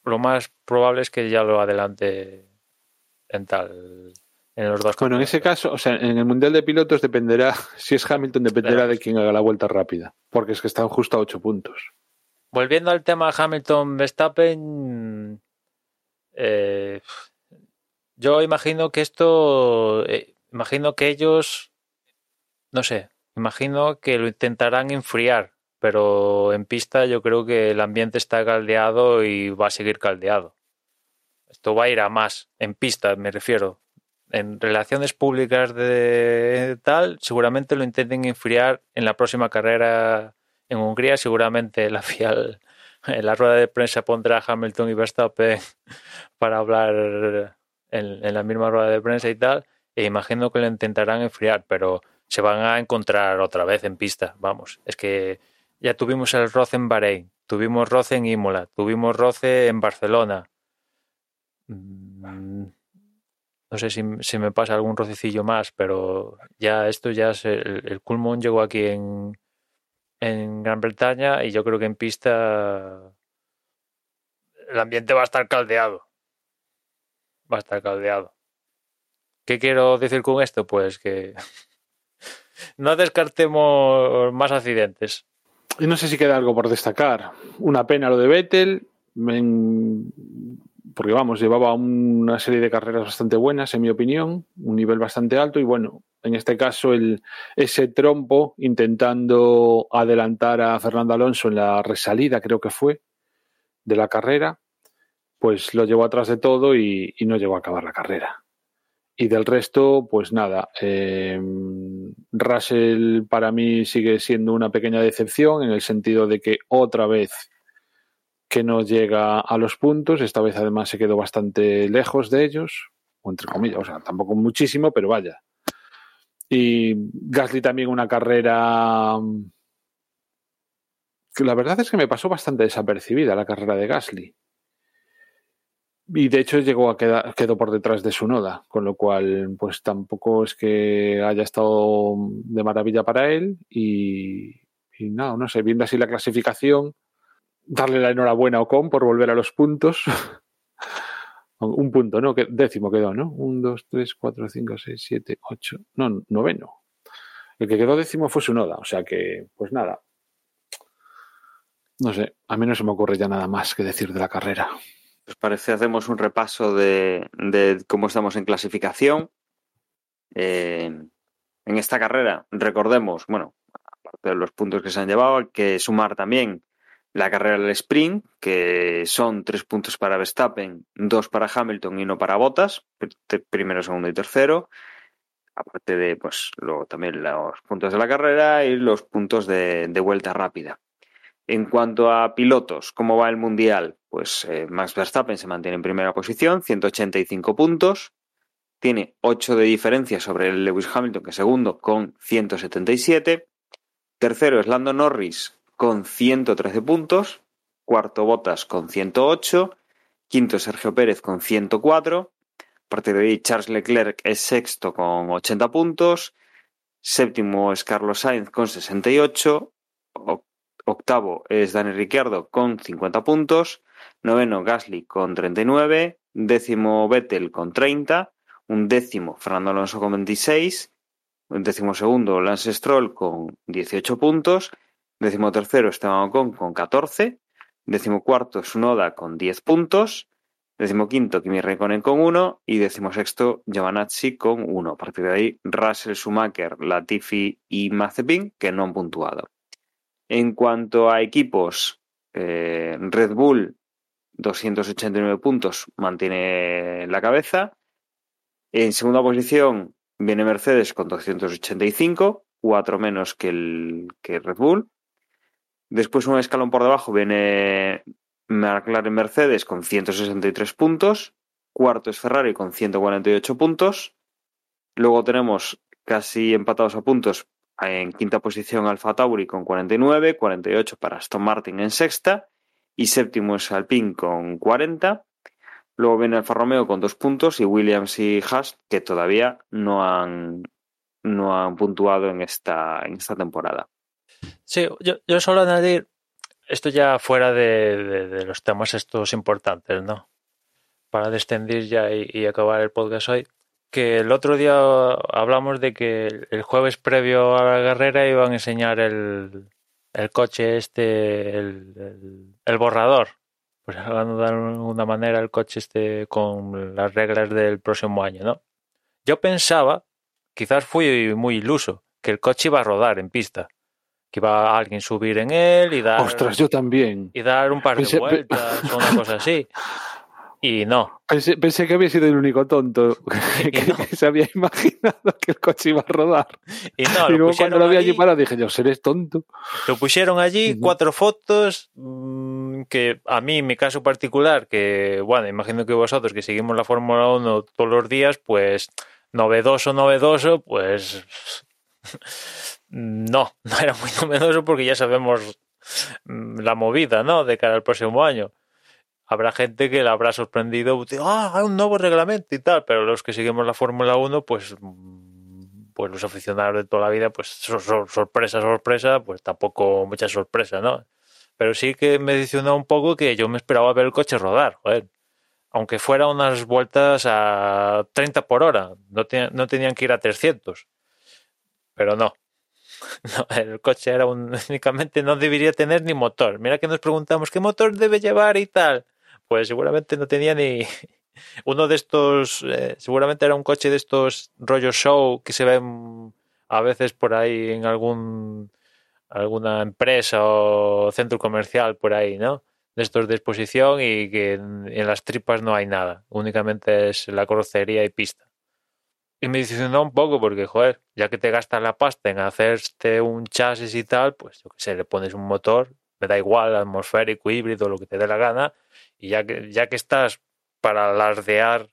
lo más probable es que ya lo adelante en tal en los dos. Bueno, en ese caso, o sea, en el Mundial de Pilotos dependerá, [laughs] si es Hamilton, dependerá de quién haga la vuelta rápida. Porque es que están justo a ocho puntos. Volviendo al tema Hamilton-Verstappen, eh, yo imagino que esto, eh, imagino que ellos, no sé, imagino que lo intentarán enfriar, pero en pista yo creo que el ambiente está caldeado y va a seguir caldeado. Esto va a ir a más, en pista me refiero. En relaciones públicas de tal, seguramente lo intenten enfriar en la próxima carrera en Hungría, seguramente la FIAL en la rueda de prensa pondrá a Hamilton y Verstappen [laughs] para hablar en, la misma rueda de prensa y tal, e imagino que lo intentarán enfriar, pero se van a encontrar otra vez en pista, vamos, es que ya tuvimos el roce en Bahrein, tuvimos roce en Imola, tuvimos roce en Barcelona. Mm, No sé si, si me pasa algún rocecillo más, pero ya esto ya es el, el llegó aquí en, en Gran Bretaña y yo creo que en pista el ambiente va a estar caldeado. Va a estar caldeado. ¿Qué quiero decir con esto? Pues que [laughs] no descartemos más accidentes. Y no sé si queda algo por destacar. Una pena lo de Vettel, porque vamos, llevaba una serie de carreras bastante buenas, en mi opinión, un nivel bastante alto, y bueno, en este caso el, ese trompo intentando adelantar a Fernando Alonso en la resalida, creo que fue, de la carrera, pues lo llevó atrás de todo y, no llegó a acabar la carrera. Y del resto, pues nada. eh, Russell para mí sigue siendo una pequeña decepción en el sentido de que otra vez que no llega a los puntos, esta vez además se quedó bastante lejos de ellos, o entre comillas, o sea, tampoco muchísimo, pero vaya. Y Gasly también una carrera la verdad es que me pasó bastante desapercibida la carrera de Gasly. Y de hecho llegó a quedó por detrás de su noda, con lo cual pues tampoco es que haya estado de maravilla para él y, y nada, no sé, viendo así la clasificación, darle la enhorabuena a Ocon por volver a los puntos. [laughs] Un punto, ¿no? Décimo quedó, ¿no? Un, dos, tres, cuatro, cinco, seis, siete, ocho. No, noveno. El que quedó décimo fue su noda, o sea que, pues nada. No sé, a mí no se me ocurre ya nada más que decir de la carrera. Pues parece hacemos un repaso de, de cómo estamos en clasificación. Eh, en esta carrera, recordemos, bueno, aparte de los puntos que se han llevado, hay que sumar también la carrera del sprint, que son tres puntos para Verstappen, dos para Hamilton y uno para Bottas, pr- primero, segundo y tercero. Aparte de, pues, luego también los puntos de la carrera y los puntos de, vuelta rápida. En cuanto a pilotos, ¿cómo va el mundial? Pues eh, Max Verstappen se mantiene en primera posición, 185 puntos. tiene 8 de diferencia sobre Lewis Hamilton, que es segundo, con 177. Tercero es Lando Norris con 113 puntos. Cuarto Bottas con 108. Quinto Sergio Pérez con 104. A partir de ahí Charles Leclerc es sexto con 80 puntos. Séptimo es Carlos Sainz con 68. Octavo es Dani Ricciardo con 50 puntos. Noveno Gasly con 39. Décimo Vettel con 30. Un décimo Fernando Alonso con 26. Un décimo segundo Lance Stroll con 18 puntos. Décimo tercero Esteban Ocon con 14. Décimo cuarto Sunoda con 10 puntos. Décimo quinto Kimi Raikkonen con 1 y décimo sexto Giovanazzi con 1. A partir de ahí Russell, Schumacher, Latifi y Mazepin que no han puntuado. En cuanto a equipos, eh, Red Bull 289 puntos mantiene la cabeza. En segunda posición viene Mercedes con 285, cuatro menos que el que Red Bull. Después un escalón por debajo viene McLaren Mercedes con 163 puntos. Cuarto es Ferrari con 148 puntos. Luego tenemos casi empatados a puntos en quinta posición Alfa Tauri con 49, 48 para Aston Martin en sexta y séptimo es Alpine con 40. Luego viene Alfa Romeo con dos puntos y Williams y Haas que todavía no han, no han puntuado en esta, en esta temporada. Sí, yo, yo solo añadir esto ya fuera de, de, los temas estos importantes, ¿no? Para descendir ya y, y, acabar el podcast hoy, que el otro día hablamos de que el jueves previo a la carrera iban a enseñar el, el coche este, el, el, el borrador. Pues hablando de alguna manera el coche este con las reglas del próximo año, ¿no? Yo pensaba, quizás fui muy iluso, que el coche iba a rodar en pista que iba a alguien subir en él y dar. Ostras, yo también. Y dar un par pensé, de vueltas o una cosa así. [laughs] Y no. Pensé, pensé, que había sido el único tonto [laughs] que, que, no. que, se había imaginado que el coche iba a rodar. Y no, y luego cuando lo vi allí parado dije, yo seré tonto. Lo pusieron allí, cuatro fotos, mmm, que a mí, en mi caso particular, que, bueno, imagino que vosotros que seguimos la Fórmula 1 todos los días, pues novedoso, novedoso, pues no, [laughs] no era muy novedoso porque ya sabemos mm, la movida, ¿no? De cara al próximo año. Habrá gente que la habrá sorprendido, ah, hay un nuevo reglamento y tal, pero los que seguimos la Fórmula 1, pues, mm, pues los aficionados de toda la vida, pues sorpresa, sorpresa, pues tampoco mucha sorpresa, ¿no? Pero sí que me decepcionó un poco que yo me esperaba ver el coche rodar. Aunque fuera unas vueltas a 30 por hora, no, te, no tenían que ir a 300. Pero no, [laughs] no, el coche era un, [laughs] únicamente no debería tener ni motor. Mira que nos preguntamos qué motor debe llevar y tal. Pues seguramente no tenía ni [laughs] uno de estos, eh, seguramente era un coche de estos rollo show que se ven a veces por ahí en algún alguna empresa o centro comercial por ahí, ¿no? De estos de exposición y que en, en las tripas no hay nada, únicamente es la carrocería y pista. Y me decepcionó un poco porque, joder, ya que te gastas la pasta en hacerte un chasis y tal, pues yo que sé, le pones un motor, me da igual, atmosférico, híbrido, lo que te dé la gana, y ya que, ya que estás para alardear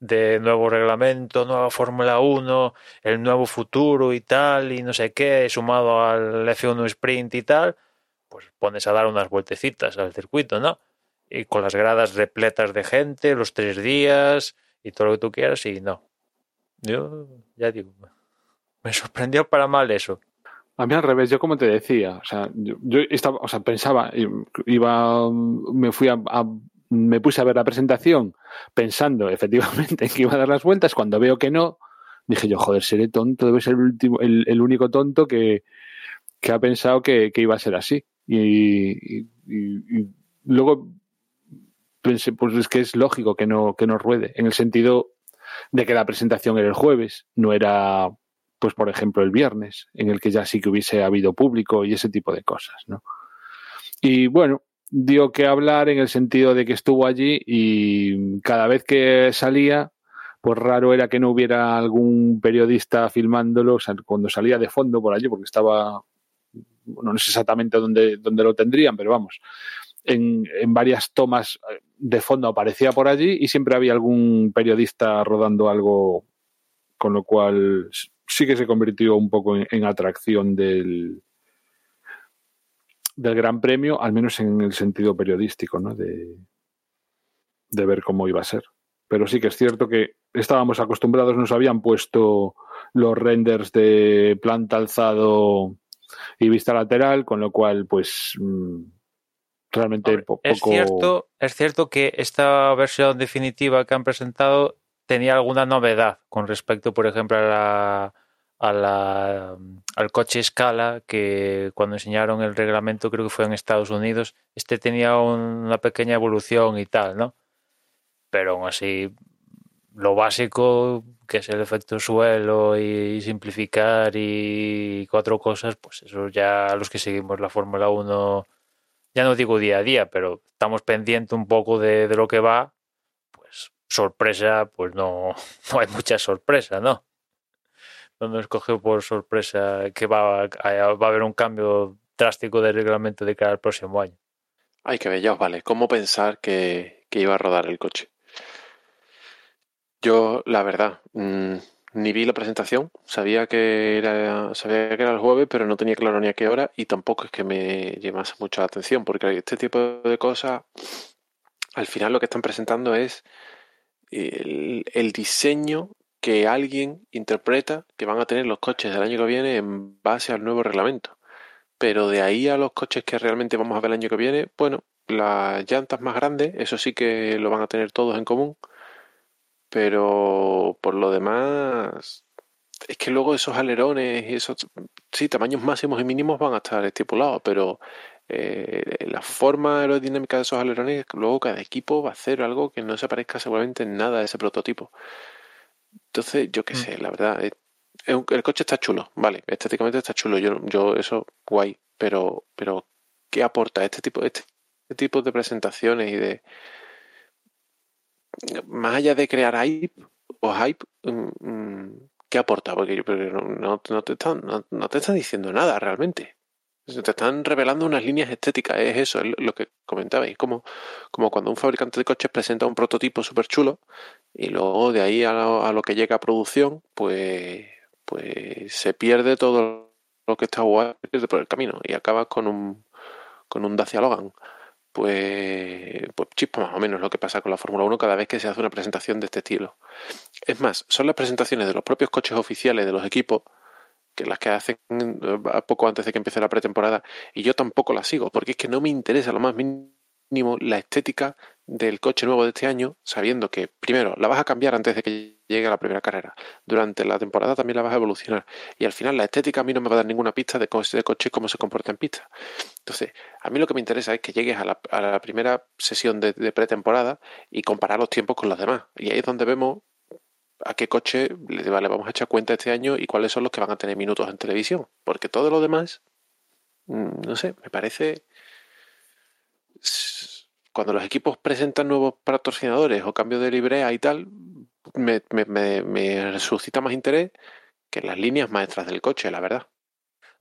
de nuevo reglamento, nueva Fórmula 1, el nuevo futuro y tal, y no sé qué, sumado al F1 Sprint y tal, pues pones a dar unas vueltecitas al circuito, ¿no? Y con las gradas repletas de gente, los tres días y todo lo que tú quieras, y no, yo ya digo, me sorprendió para mal eso. A mí al revés, yo como te decía, o sea, yo, yo estaba, o sea, pensaba, iba, me fui a, me puse a ver la presentación pensando [laughs] efectivamente que iba a dar las vueltas, cuando veo que no, dije yo, joder, seré tonto, debe ser el último, el, el único tonto que, que ha pensado que, que, iba a ser así. Y, y, y, luego pensé, pues es que es lógico que no, que no ruede, en el sentido de que la presentación era el jueves, no era, pues por ejemplo, el viernes, en el que ya sí que hubiese habido público y ese tipo de cosas, ¿no? Y bueno, dio que hablar en el sentido de que estuvo allí y cada vez que salía, pues raro era que no hubiera algún periodista filmándolo, cuando salía de fondo por allí, porque estaba, no sé exactamente dónde, dónde lo tendrían, pero vamos, en, varias tomas eh, de fondo aparecía por allí y siempre había algún periodista rodando algo, con lo cual sí que se convirtió un poco en, en atracción del, del Gran Premio, al menos en el sentido periodístico, ¿no? De, de ver cómo iba a ser. Pero sí que es cierto que estábamos acostumbrados, nos habían puesto los renders de planta alzado y vista lateral, con lo cual, pues mm, realmente Hombre, es cierto, es cierto que esta versión definitiva que han presentado tenía alguna novedad con respecto, por ejemplo, a la, a la- al coche escala que cuando enseñaron el reglamento creo que fue en Estados Unidos, este tenía un- una pequeña evolución y tal, ¿no? Pero aún así lo básico que es el efecto suelo y simplificar y cuatro cosas, pues eso ya los que seguimos la Fórmula 1 ya no digo día a día, pero estamos pendientes un poco de, lo que va, pues sorpresa, pues no, [laughs] no hay mucha sorpresa, ¿no? No nos cogió por sorpresa que va, a- haber un cambio drástico del reglamento de cara al próximo año. Ay, ya os vale. ¿Cómo pensar que, que iba a rodar el coche? Yo, la verdad, mm, ni vi la presentación. Sabía que era, sabía que era el jueves, pero no tenía claro ni a qué hora y tampoco es que me llamase mucho la atención, porque este tipo de cosas, al final lo que están presentando es el, el diseño que alguien interpreta que van a tener los coches del año que viene en base al nuevo reglamento. Pero de ahí a los coches que realmente vamos a ver el año que viene, bueno, las llantas más grandes, eso sí que lo van a tener todos en común. Pero por lo demás, es que luego esos alerones y esos, sí, tamaños máximos y mínimos van a estar estipulados, pero eh, la forma aerodinámica de esos alerones, luego cada equipo va a hacer algo que no se parezca seguramente en nada a ese prototipo. Entonces, yo qué Mm. sé, la verdad, es- es un- el coche está chulo, vale, estéticamente está chulo, yo, yo eso, guay, pero, pero ¿qué aporta este tipo, este, este tipo de presentaciones y de, más allá de crear hype o hype, mm, mm, ¿qué aporta? Porque no, te están, diciendo nada realmente. Te están revelando unas líneas estéticas, es eso, es lo que comentabais, como, como cuando un fabricante de coches presenta un prototipo súper chulo y luego de ahí a lo, a lo que llega a producción, pues, pues se pierde todo lo que está guay por el camino y acabas con un, con un Dacia Logan. Pues, pues chispa más o menos lo que pasa con la Fórmula 1 cada vez que se hace una presentación de este estilo. Es más, son las presentaciones de los propios coches oficiales de los equipos que las que hacen eh, poco antes de que empiece la pretemporada y yo tampoco las sigo porque es que no me interesa lo más mínimo la estética del coche nuevo de este año sabiendo que primero la vas a cambiar antes de que llegue a la primera carrera durante la temporada también la vas a evolucionar y al final la estética a mí no me va a dar ninguna pista de cómo es ese coche cómo se comporta en pista entonces a mí lo que me interesa es que llegues a la, primera sesión de, de pretemporada y comparar los tiempos con los demás y ahí es donde vemos a qué coche le vale, vamos a echar cuenta este año y cuáles son los que van a tener minutos en televisión. Porque todo lo demás, mm, no sé, me parece. Cuando los equipos presentan nuevos patrocinadores o cambio de librea y tal, me, me, me, me suscita más interés que las líneas maestras del coche, la verdad.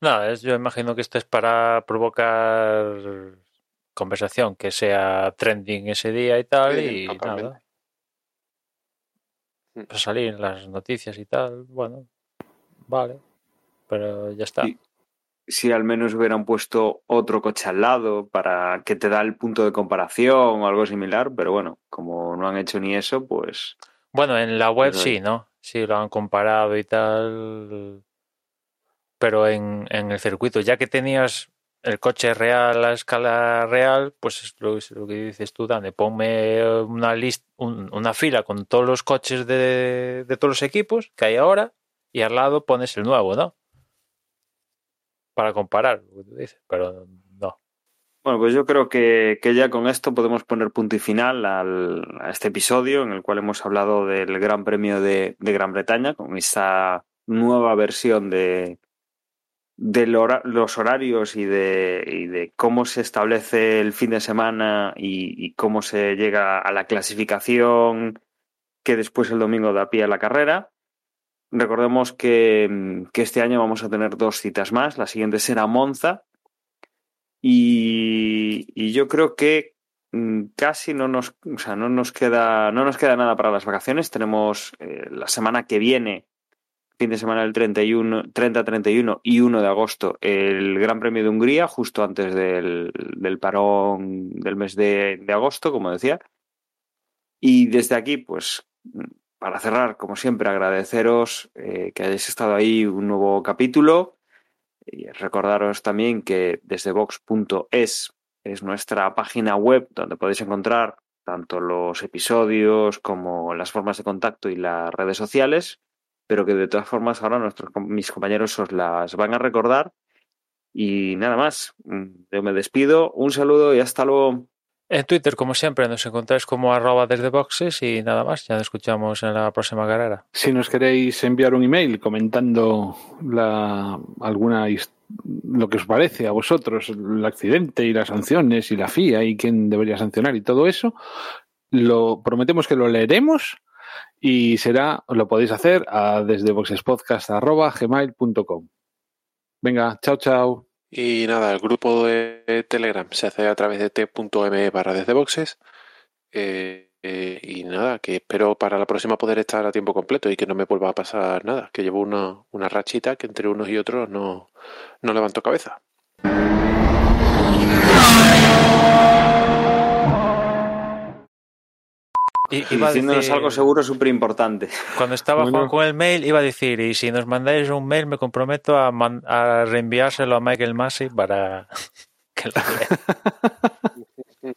Nada, es- yo imagino que esto es para provocar conversación, que sea trending ese día y tal, Sí, y nada. Mm. Pues salir en las noticias y tal, bueno, vale, pero ya está. Y- si al menos hubieran puesto otro coche al lado para que te da el punto de comparación o algo similar, pero bueno, como no han hecho ni eso, pues Bueno, en la web sí. ¿no? Sí, lo han comparado y tal. Pero en, en el circuito, ya que tenías el coche real a escala real, pues es lo, es lo que dices tú, Dani. Ponme una, list, un- una fila con todos los coches de, de todos los equipos que hay ahora y al lado pones el nuevo, ¿no? Para comparar, dices, pero no. Bueno, pues yo creo que, que ya con esto podemos poner punto y final al- a este episodio en el cual hemos hablado del Gran Premio de, de Gran Bretaña con esta nueva versión de, de los horarios y de, de cómo se establece el fin de semana y, y cómo se llega a la clasificación que después el domingo da pie a la carrera. Recordemos que, que este año vamos a tener dos citas más. La siguiente será Monza Y, y yo creo que mm, casi no nos, o sea, no nos queda, no nos queda nada para las vacaciones. Tenemos eh, la semana que viene, fin de semana del 31, 30-31 y 1 de agosto, el Gran Premio de Hungría, justo antes del, del parón del mes de, de agosto, como decía. Y desde aquí, pues, para cerrar, como siempre, agradeceros eh, que hayáis estado ahí un nuevo capítulo. Y recordaros también que desde vox.es es nuestra página web donde podéis encontrar tanto los episodios como las formas de contacto y las redes sociales, pero que de todas formas ahora nuestros, mis compañeros os las van a recordar. Y nada más, yo me despido, un saludo y hasta luego. En Twitter, como siempre, nos encontráis como arroba desde boxes y nada más. Ya nos escuchamos en la próxima carrera. Si nos queréis enviar un email comentando alguna lo que os parece a vosotros, el accidente y las sanciones y la FIA y quién debería sancionar y todo eso, lo prometemos que lo leeremos y será, lo podéis hacer a desde. Venga, chao, chao. Y nada, el grupo de Telegram se hace a través de t.me barra desde boxes. Eh, eh, y nada, que espero para la próxima poder estar a tiempo completo y que no me vuelva a pasar nada, que llevo una, una rachita que entre unos y otros no, no levanto cabeza. Y, iba diciéndonos decir, algo seguro súper importante. Cuando estaba bueno. Juan con el mail, iba a decir, y si nos mandáis un mail, me comprometo a, man, a reenviárselo a Michael Massey para [laughs] que lo lea.